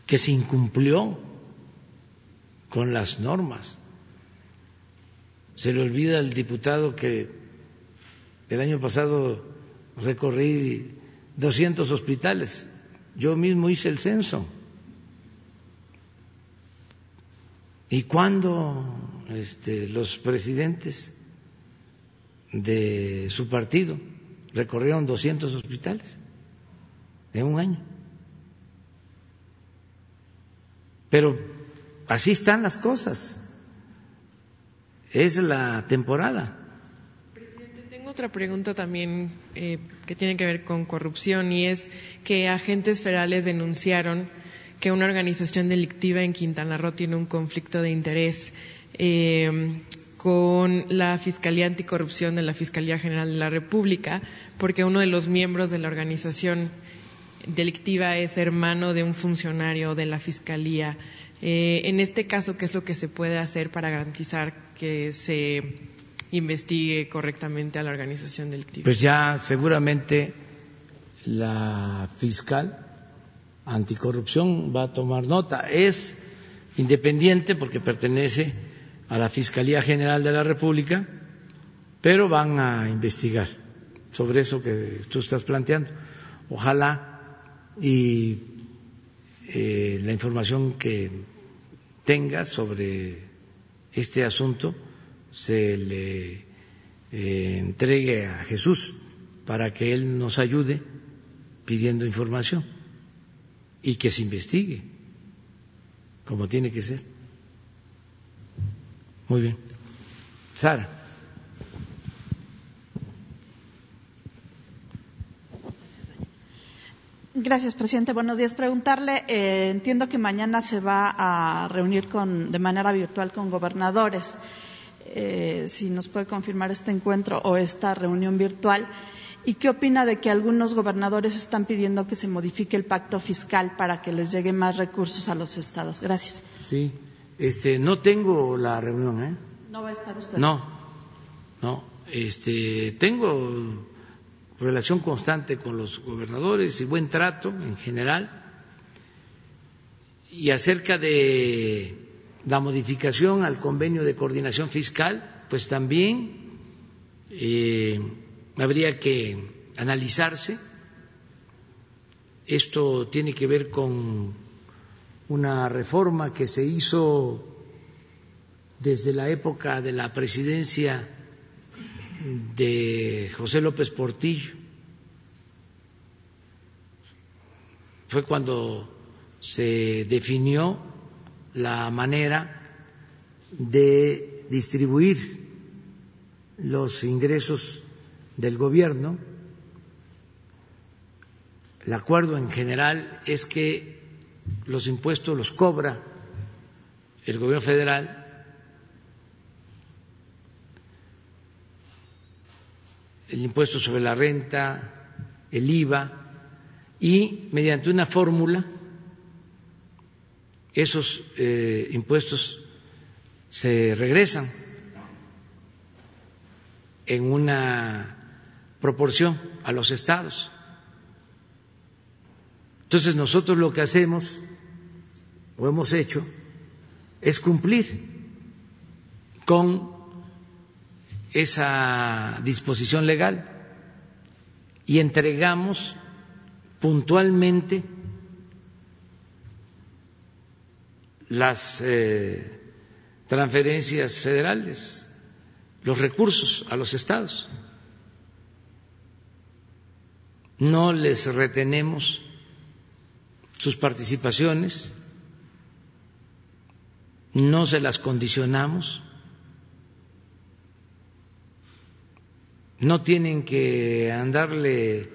A: que se incumplió con las normas. Se le olvida al diputado que el año pasado recorrí 200 hospitales. Yo mismo hice el censo. ¿Y cuándo este, los presidentes de su partido recorrieron 200 hospitales en un año? Pero así están las cosas. Es la temporada.
H: Presidente, tengo otra pregunta también eh, que tiene que ver con corrupción y es que agentes federales denunciaron que una organización delictiva en Quintana Roo tiene un conflicto de interés eh, con la Fiscalía Anticorrupción de la Fiscalía General de la República, porque uno de los miembros de la organización delictiva es hermano de un funcionario de la Fiscalía. Eh, en este caso, ¿qué es lo que se puede hacer para garantizar que se investigue correctamente a la organización delictiva?
A: Pues ya seguramente la fiscal anticorrupción va a tomar nota. Es independiente porque pertenece a la Fiscalía General de la República, pero van a investigar sobre eso que tú estás planteando. Ojalá y eh, la información que tenga sobre este asunto se le eh, entregue a Jesús para que Él nos ayude pidiendo información y que se investigue como tiene que ser. Muy bien. Sara.
I: Gracias, presidente. Buenos días. Preguntarle, eh, entiendo que mañana se va a reunir con, de manera virtual con gobernadores. Eh, si nos puede confirmar este encuentro o esta reunión virtual. ¿Y qué opina de que algunos gobernadores están pidiendo que se modifique el pacto fiscal para que les llegue más recursos a los estados? Gracias.
A: Sí, este, no tengo la reunión, ¿eh?
I: No va a estar usted.
A: No, no, este, tengo relación constante con los gobernadores y buen trato en general. Y acerca de la modificación al convenio de coordinación fiscal, pues también eh, habría que analizarse. Esto tiene que ver con una reforma que se hizo desde la época de la presidencia de José López Portillo. Fue cuando se definió la manera de distribuir los ingresos del gobierno. El acuerdo en general es que los impuestos los cobra el gobierno federal el impuesto sobre la renta, el IVA, y mediante una fórmula esos eh, impuestos se regresan en una proporción a los estados. Entonces nosotros lo que hacemos o hemos hecho es cumplir con esa disposición legal y entregamos puntualmente las eh, transferencias federales, los recursos a los estados. No les retenemos sus participaciones, no se las condicionamos, no tienen que andarle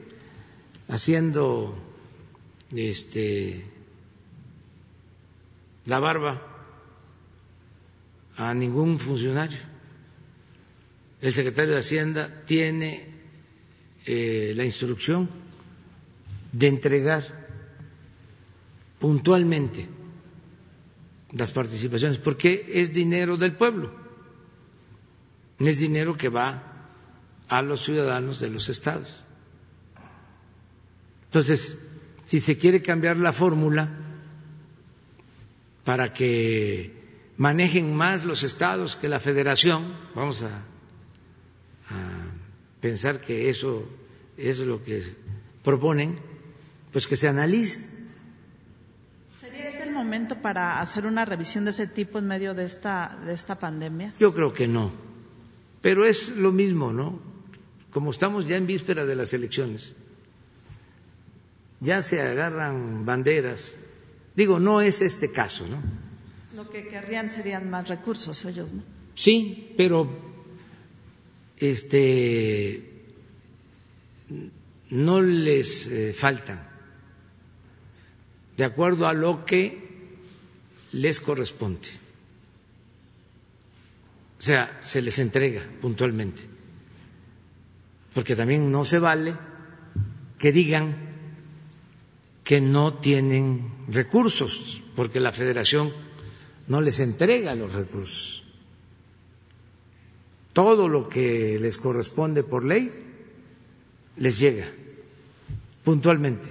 A: haciendo este la barba a ningún funcionario. El secretario de Hacienda tiene eh, la instrucción de entregar puntualmente las participaciones, porque es dinero del pueblo, es dinero que va a los ciudadanos de los estados. Entonces, si se quiere cambiar la fórmula para que manejen más los estados que la federación, vamos a, pensar que eso es lo que proponen, pues que se analice
I: momento para hacer una revisión de ese tipo en medio de esta, de esta pandemia?
A: Yo creo que no. Pero es lo mismo, ¿no? Como estamos ya en víspera de las elecciones, ya se agarran banderas. Digo, no es este caso, ¿no?
I: Lo que querrían serían más recursos ellos, ¿no?
A: Sí, pero este no les eh, faltan de acuerdo a lo que les corresponde. O sea, se les entrega puntualmente. Porque también no se vale que digan que no tienen recursos, porque la federación no les entrega los recursos. Todo lo que les corresponde por ley les llega puntualmente.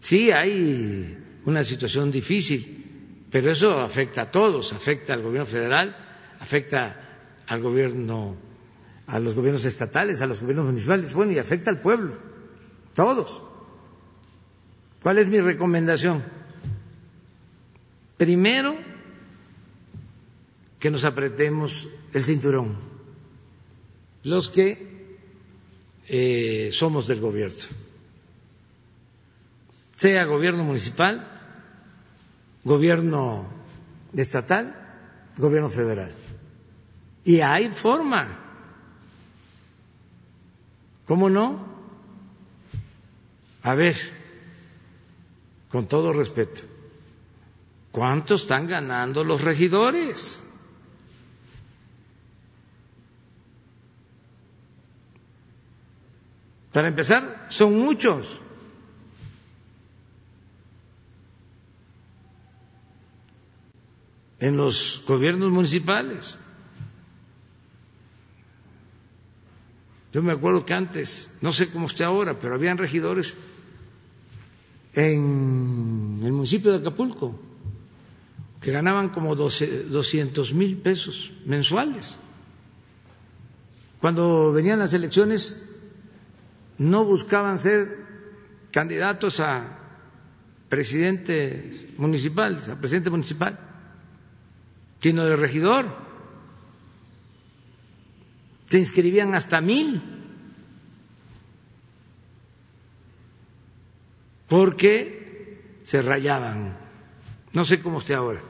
A: Sí hay una situación difícil, pero eso afecta a todos, afecta al gobierno federal, afecta al gobierno, a los gobiernos estatales, a los gobiernos municipales, bueno, y afecta al pueblo, todos. ¿Cuál es mi recomendación? Primero, que nos apretemos el cinturón, los que eh, somos del gobierno sea gobierno municipal, gobierno estatal, gobierno federal. Y hay forma. ¿Cómo no? A ver, con todo respeto, ¿cuánto están ganando los regidores? Para empezar, son muchos. en los gobiernos municipales. Yo me acuerdo que antes, no sé cómo está ahora, pero habían regidores en el municipio de Acapulco que ganaban como doscientos mil pesos mensuales. Cuando venían las elecciones no buscaban ser candidatos a presidente municipal, a presidente municipal sino de regidor. Se inscribían hasta mil, porque se rayaban. No sé cómo esté ahora,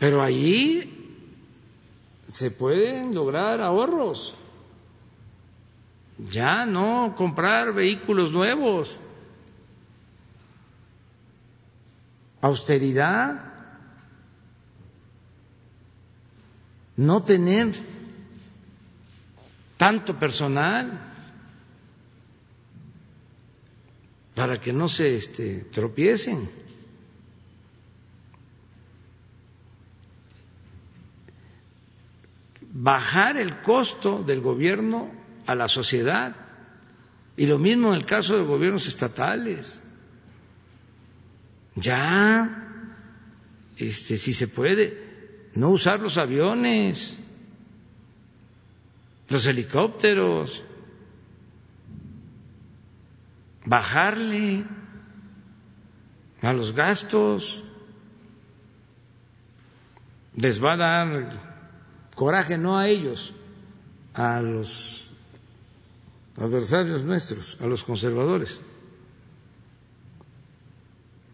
A: pero allí se pueden lograr ahorros. Ya no comprar vehículos nuevos. Austeridad no tener tanto personal para que no se este, tropiecen. Bajar el costo del gobierno a la sociedad. Y lo mismo en el caso de gobiernos estatales. Ya, este, si se puede, no usar los aviones, los helicópteros, bajarle a los gastos, les va a dar coraje no a ellos, a los adversarios nuestros, a los conservadores.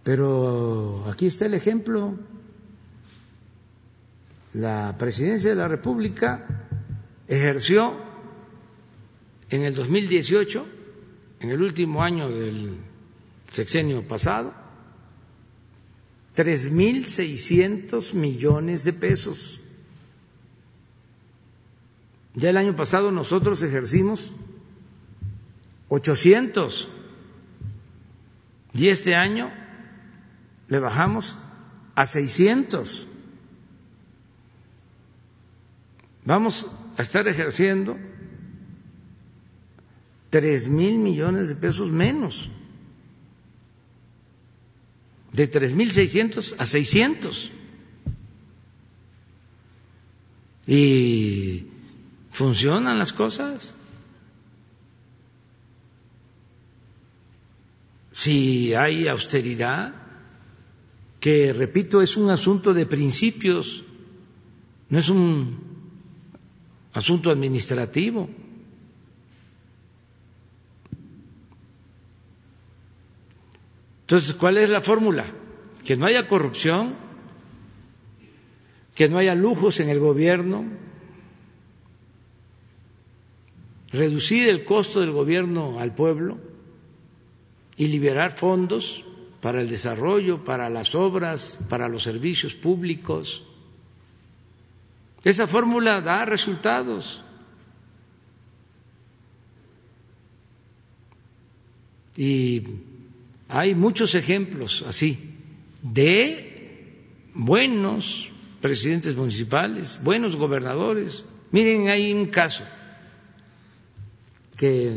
A: Pero aquí está el ejemplo la presidencia de la República ejerció en el 2018, en el último año del sexenio pasado, 3.600 millones de pesos. Ya el año pasado nosotros ejercimos 800 y este año le bajamos a 600. Vamos a estar ejerciendo tres mil millones de pesos menos, de tres mil seiscientos a seiscientos. Y funcionan las cosas. Si hay austeridad, que repito, es un asunto de principios, no es un asunto administrativo. Entonces, ¿cuál es la fórmula? Que no haya corrupción, que no haya lujos en el gobierno, reducir el costo del gobierno al pueblo y liberar fondos para el desarrollo, para las obras, para los servicios públicos. Esa fórmula da resultados. Y hay muchos ejemplos así de buenos presidentes municipales, buenos gobernadores. Miren, hay un caso que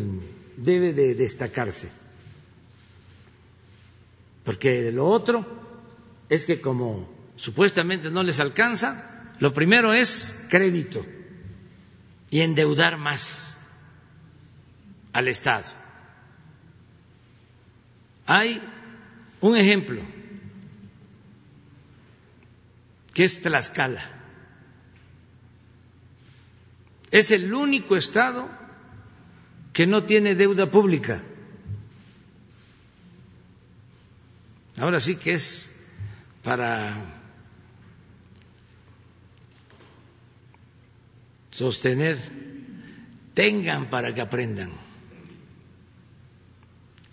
A: debe de destacarse, porque lo otro es que como supuestamente no les alcanza, lo primero es crédito y endeudar más al Estado. Hay un ejemplo que es Tlaxcala. Es el único estado que no tiene deuda pública. Ahora sí que es para sostener, tengan para que aprendan.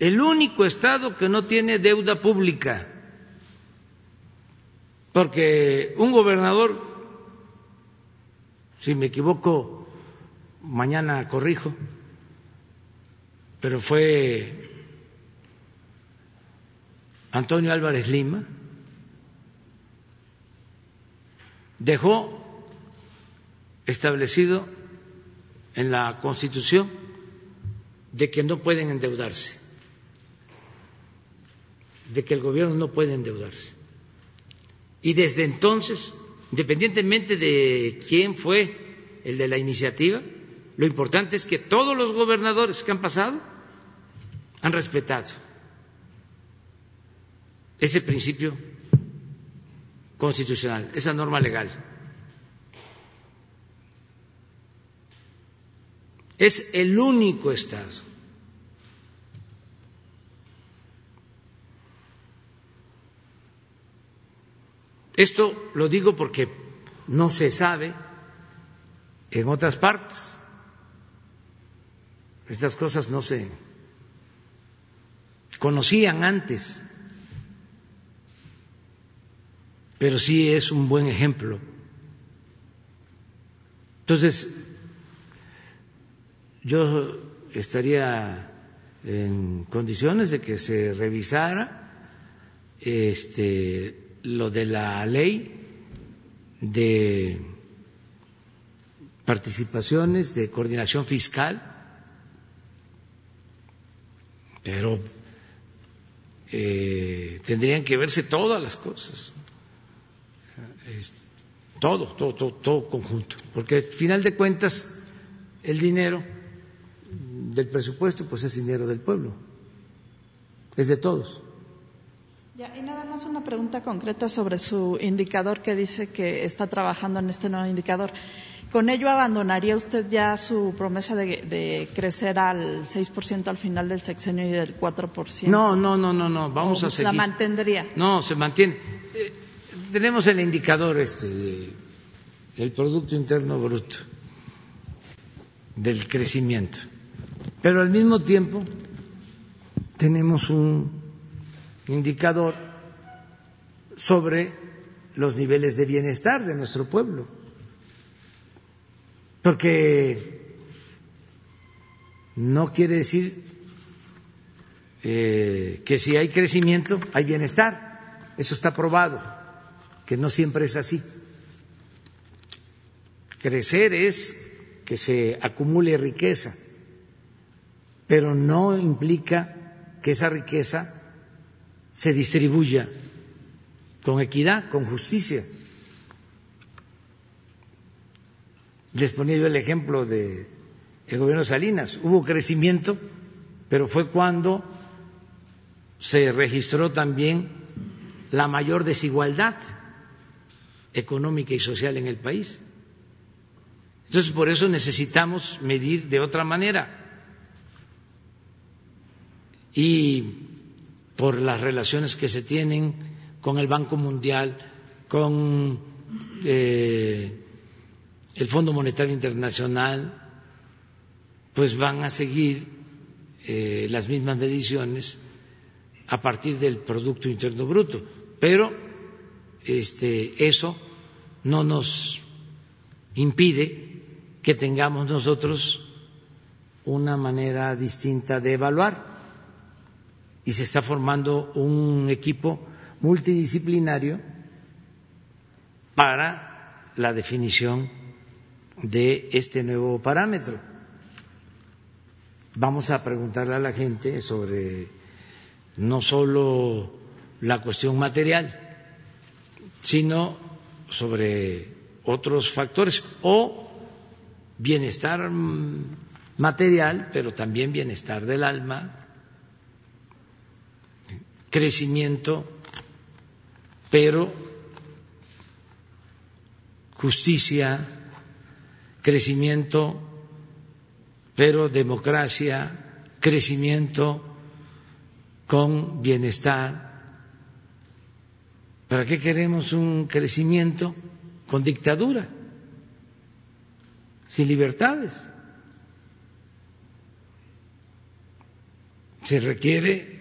A: El único estado que no tiene deuda pública porque un gobernador, si me equivoco, mañana corrijo, pero fue Antonio Álvarez Lima, dejó establecido en la Constitución de que no pueden endeudarse, de que el gobierno no puede endeudarse. Y desde entonces, independientemente de quién fue el de la iniciativa, lo importante es que todos los gobernadores que han pasado han respetado ese principio constitucional, esa norma legal. Es el único Estado Esto lo digo porque no se sabe en otras partes. Estas cosas no se conocían antes, pero sí es un buen ejemplo. Entonces, yo estaría en condiciones de que se revisara este lo de la ley de participaciones, de coordinación fiscal, pero eh, tendrían que verse todas las cosas, todo, todo, todo, todo conjunto, porque al final de cuentas el dinero del presupuesto pues es dinero del pueblo, es de todos
I: y nada más una pregunta concreta sobre su indicador que dice que está trabajando en este nuevo indicador. ¿Con ello abandonaría usted ya su promesa de, crecer al 6% al final del sexenio y del 4%?
A: No, no, no, no, no. vamos a seguir.
I: ¿La mantendría?
A: No, se mantiene. Eh, tenemos el indicador este del Producto Interno Bruto, del crecimiento. Pero al mismo tiempo tenemos un indicador sobre los niveles de bienestar de nuestro pueblo. Porque no quiere decir eh, que si hay crecimiento hay bienestar. Eso está probado, que no siempre es así. Crecer es que se acumule riqueza, pero no implica que esa riqueza se distribuya con equidad, con justicia. Les ponía yo el ejemplo de el gobierno Salinas. Hubo crecimiento, pero fue cuando se registró también la mayor desigualdad económica y social en el país. Entonces, por eso necesitamos medir de otra manera. Y por las relaciones que se tienen con el Banco Mundial, con eh, el Fondo Monetario Internacional, pues van a seguir eh, las mismas mediciones a partir del Producto Interno Bruto. Pero este, eso no nos impide que tengamos nosotros una manera distinta de evaluar y se está formando un equipo multidisciplinario para la definición de este nuevo parámetro. Vamos a preguntarle a la gente sobre no solo la cuestión material, sino sobre otros factores o bienestar material, pero también bienestar del alma, crecimiento, pero justicia, crecimiento, pero democracia, crecimiento con bienestar. ¿Para qué queremos un crecimiento con dictadura? Sin libertades. Se requiere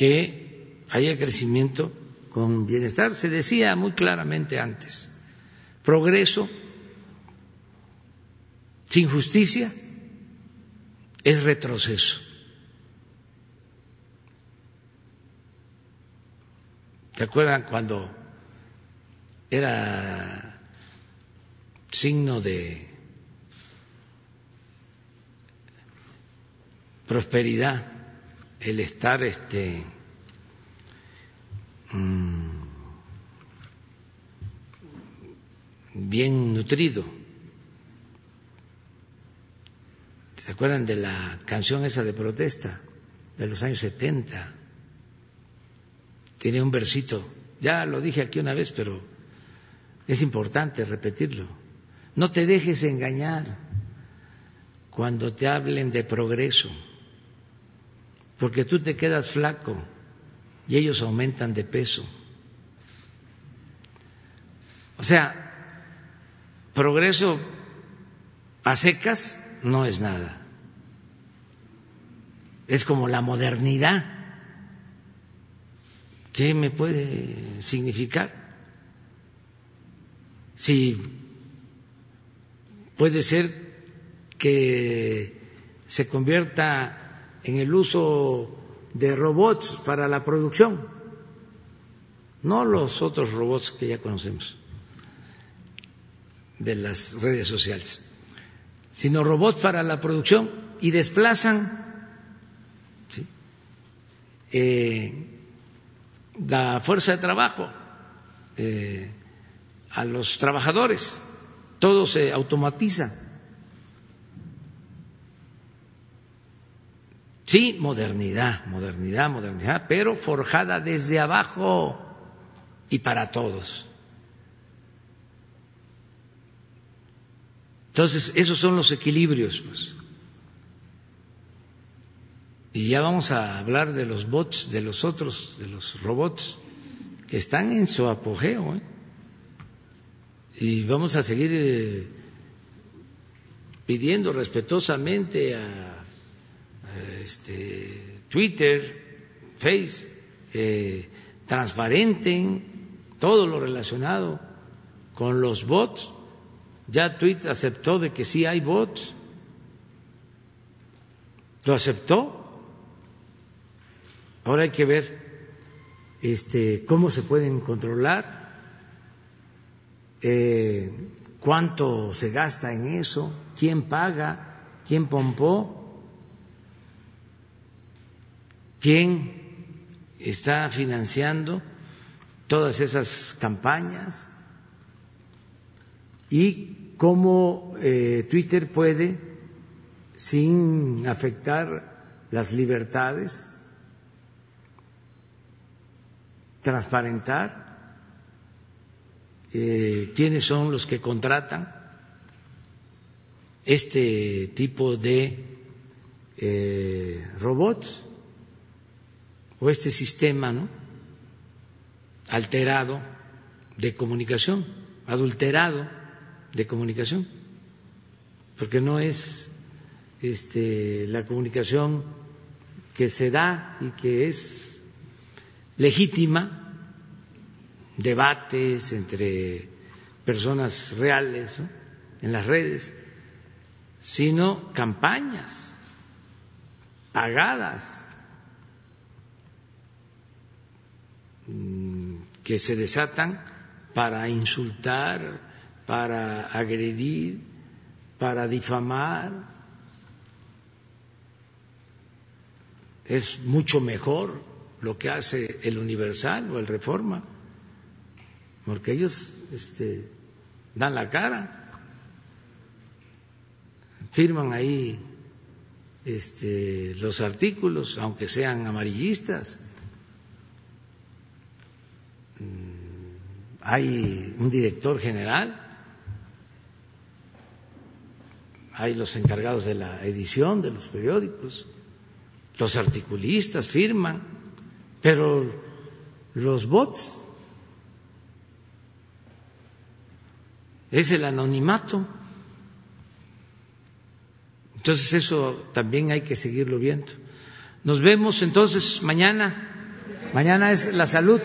A: que haya crecimiento con bienestar. Se decía muy claramente antes, progreso sin justicia es retroceso. ¿Te acuerdan cuando era signo de prosperidad el estar este mm, bien nutrido. ¿Se acuerdan de la canción esa de protesta de los años 70? Tiene un versito, ya lo dije aquí una vez, pero es importante repetirlo. No te dejes engañar cuando te hablen de progreso porque tú te quedas flaco y ellos aumentan de peso. O sea, progreso a secas no es nada. Es como la modernidad. ¿Qué me puede significar? Si puede ser que se convierta en el uso de robots para la producción, no los otros robots que ya conocemos de las redes sociales, sino robots para la producción y desplazan eh, la fuerza de trabajo eh, a los trabajadores, todo se automatiza Sí, modernidad, modernidad, modernidad, pero forjada desde abajo y para todos. Entonces, esos son los equilibrios. Pues. Y ya vamos a hablar de los bots, de los otros, de los robots, que están en su apogeo. ¿eh? Y vamos a seguir eh, pidiendo respetuosamente a este, Twitter, Face, eh, transparenten todo lo relacionado con los bots. Ya Twitter aceptó de que sí hay bots. Lo aceptó. Ahora hay que ver este, cómo se pueden controlar, eh, cuánto se gasta en eso, quién paga, quién pompó, quién está financiando todas esas campañas y cómo eh, Twitter puede, sin afectar las libertades, transparentar eh, quiénes son los que contratan este tipo de eh, robots o este sistema ¿no? alterado de comunicación, adulterado de comunicación, porque no es este, la comunicación que se da y que es legítima debates entre personas reales en las redes, sino campañas pagadas que se desatan para insultar, para agredir, para difamar. Es mucho mejor lo que hace el Universal o el Reforma porque ellos este, dan la cara, firman ahí este, los artículos, aunque sean amarillistas. Hay un director general, hay los encargados de la edición de los periódicos, los articulistas firman, pero los bots es el anonimato. Entonces eso también hay que seguirlo viendo. Nos vemos entonces mañana. Mañana es la salud.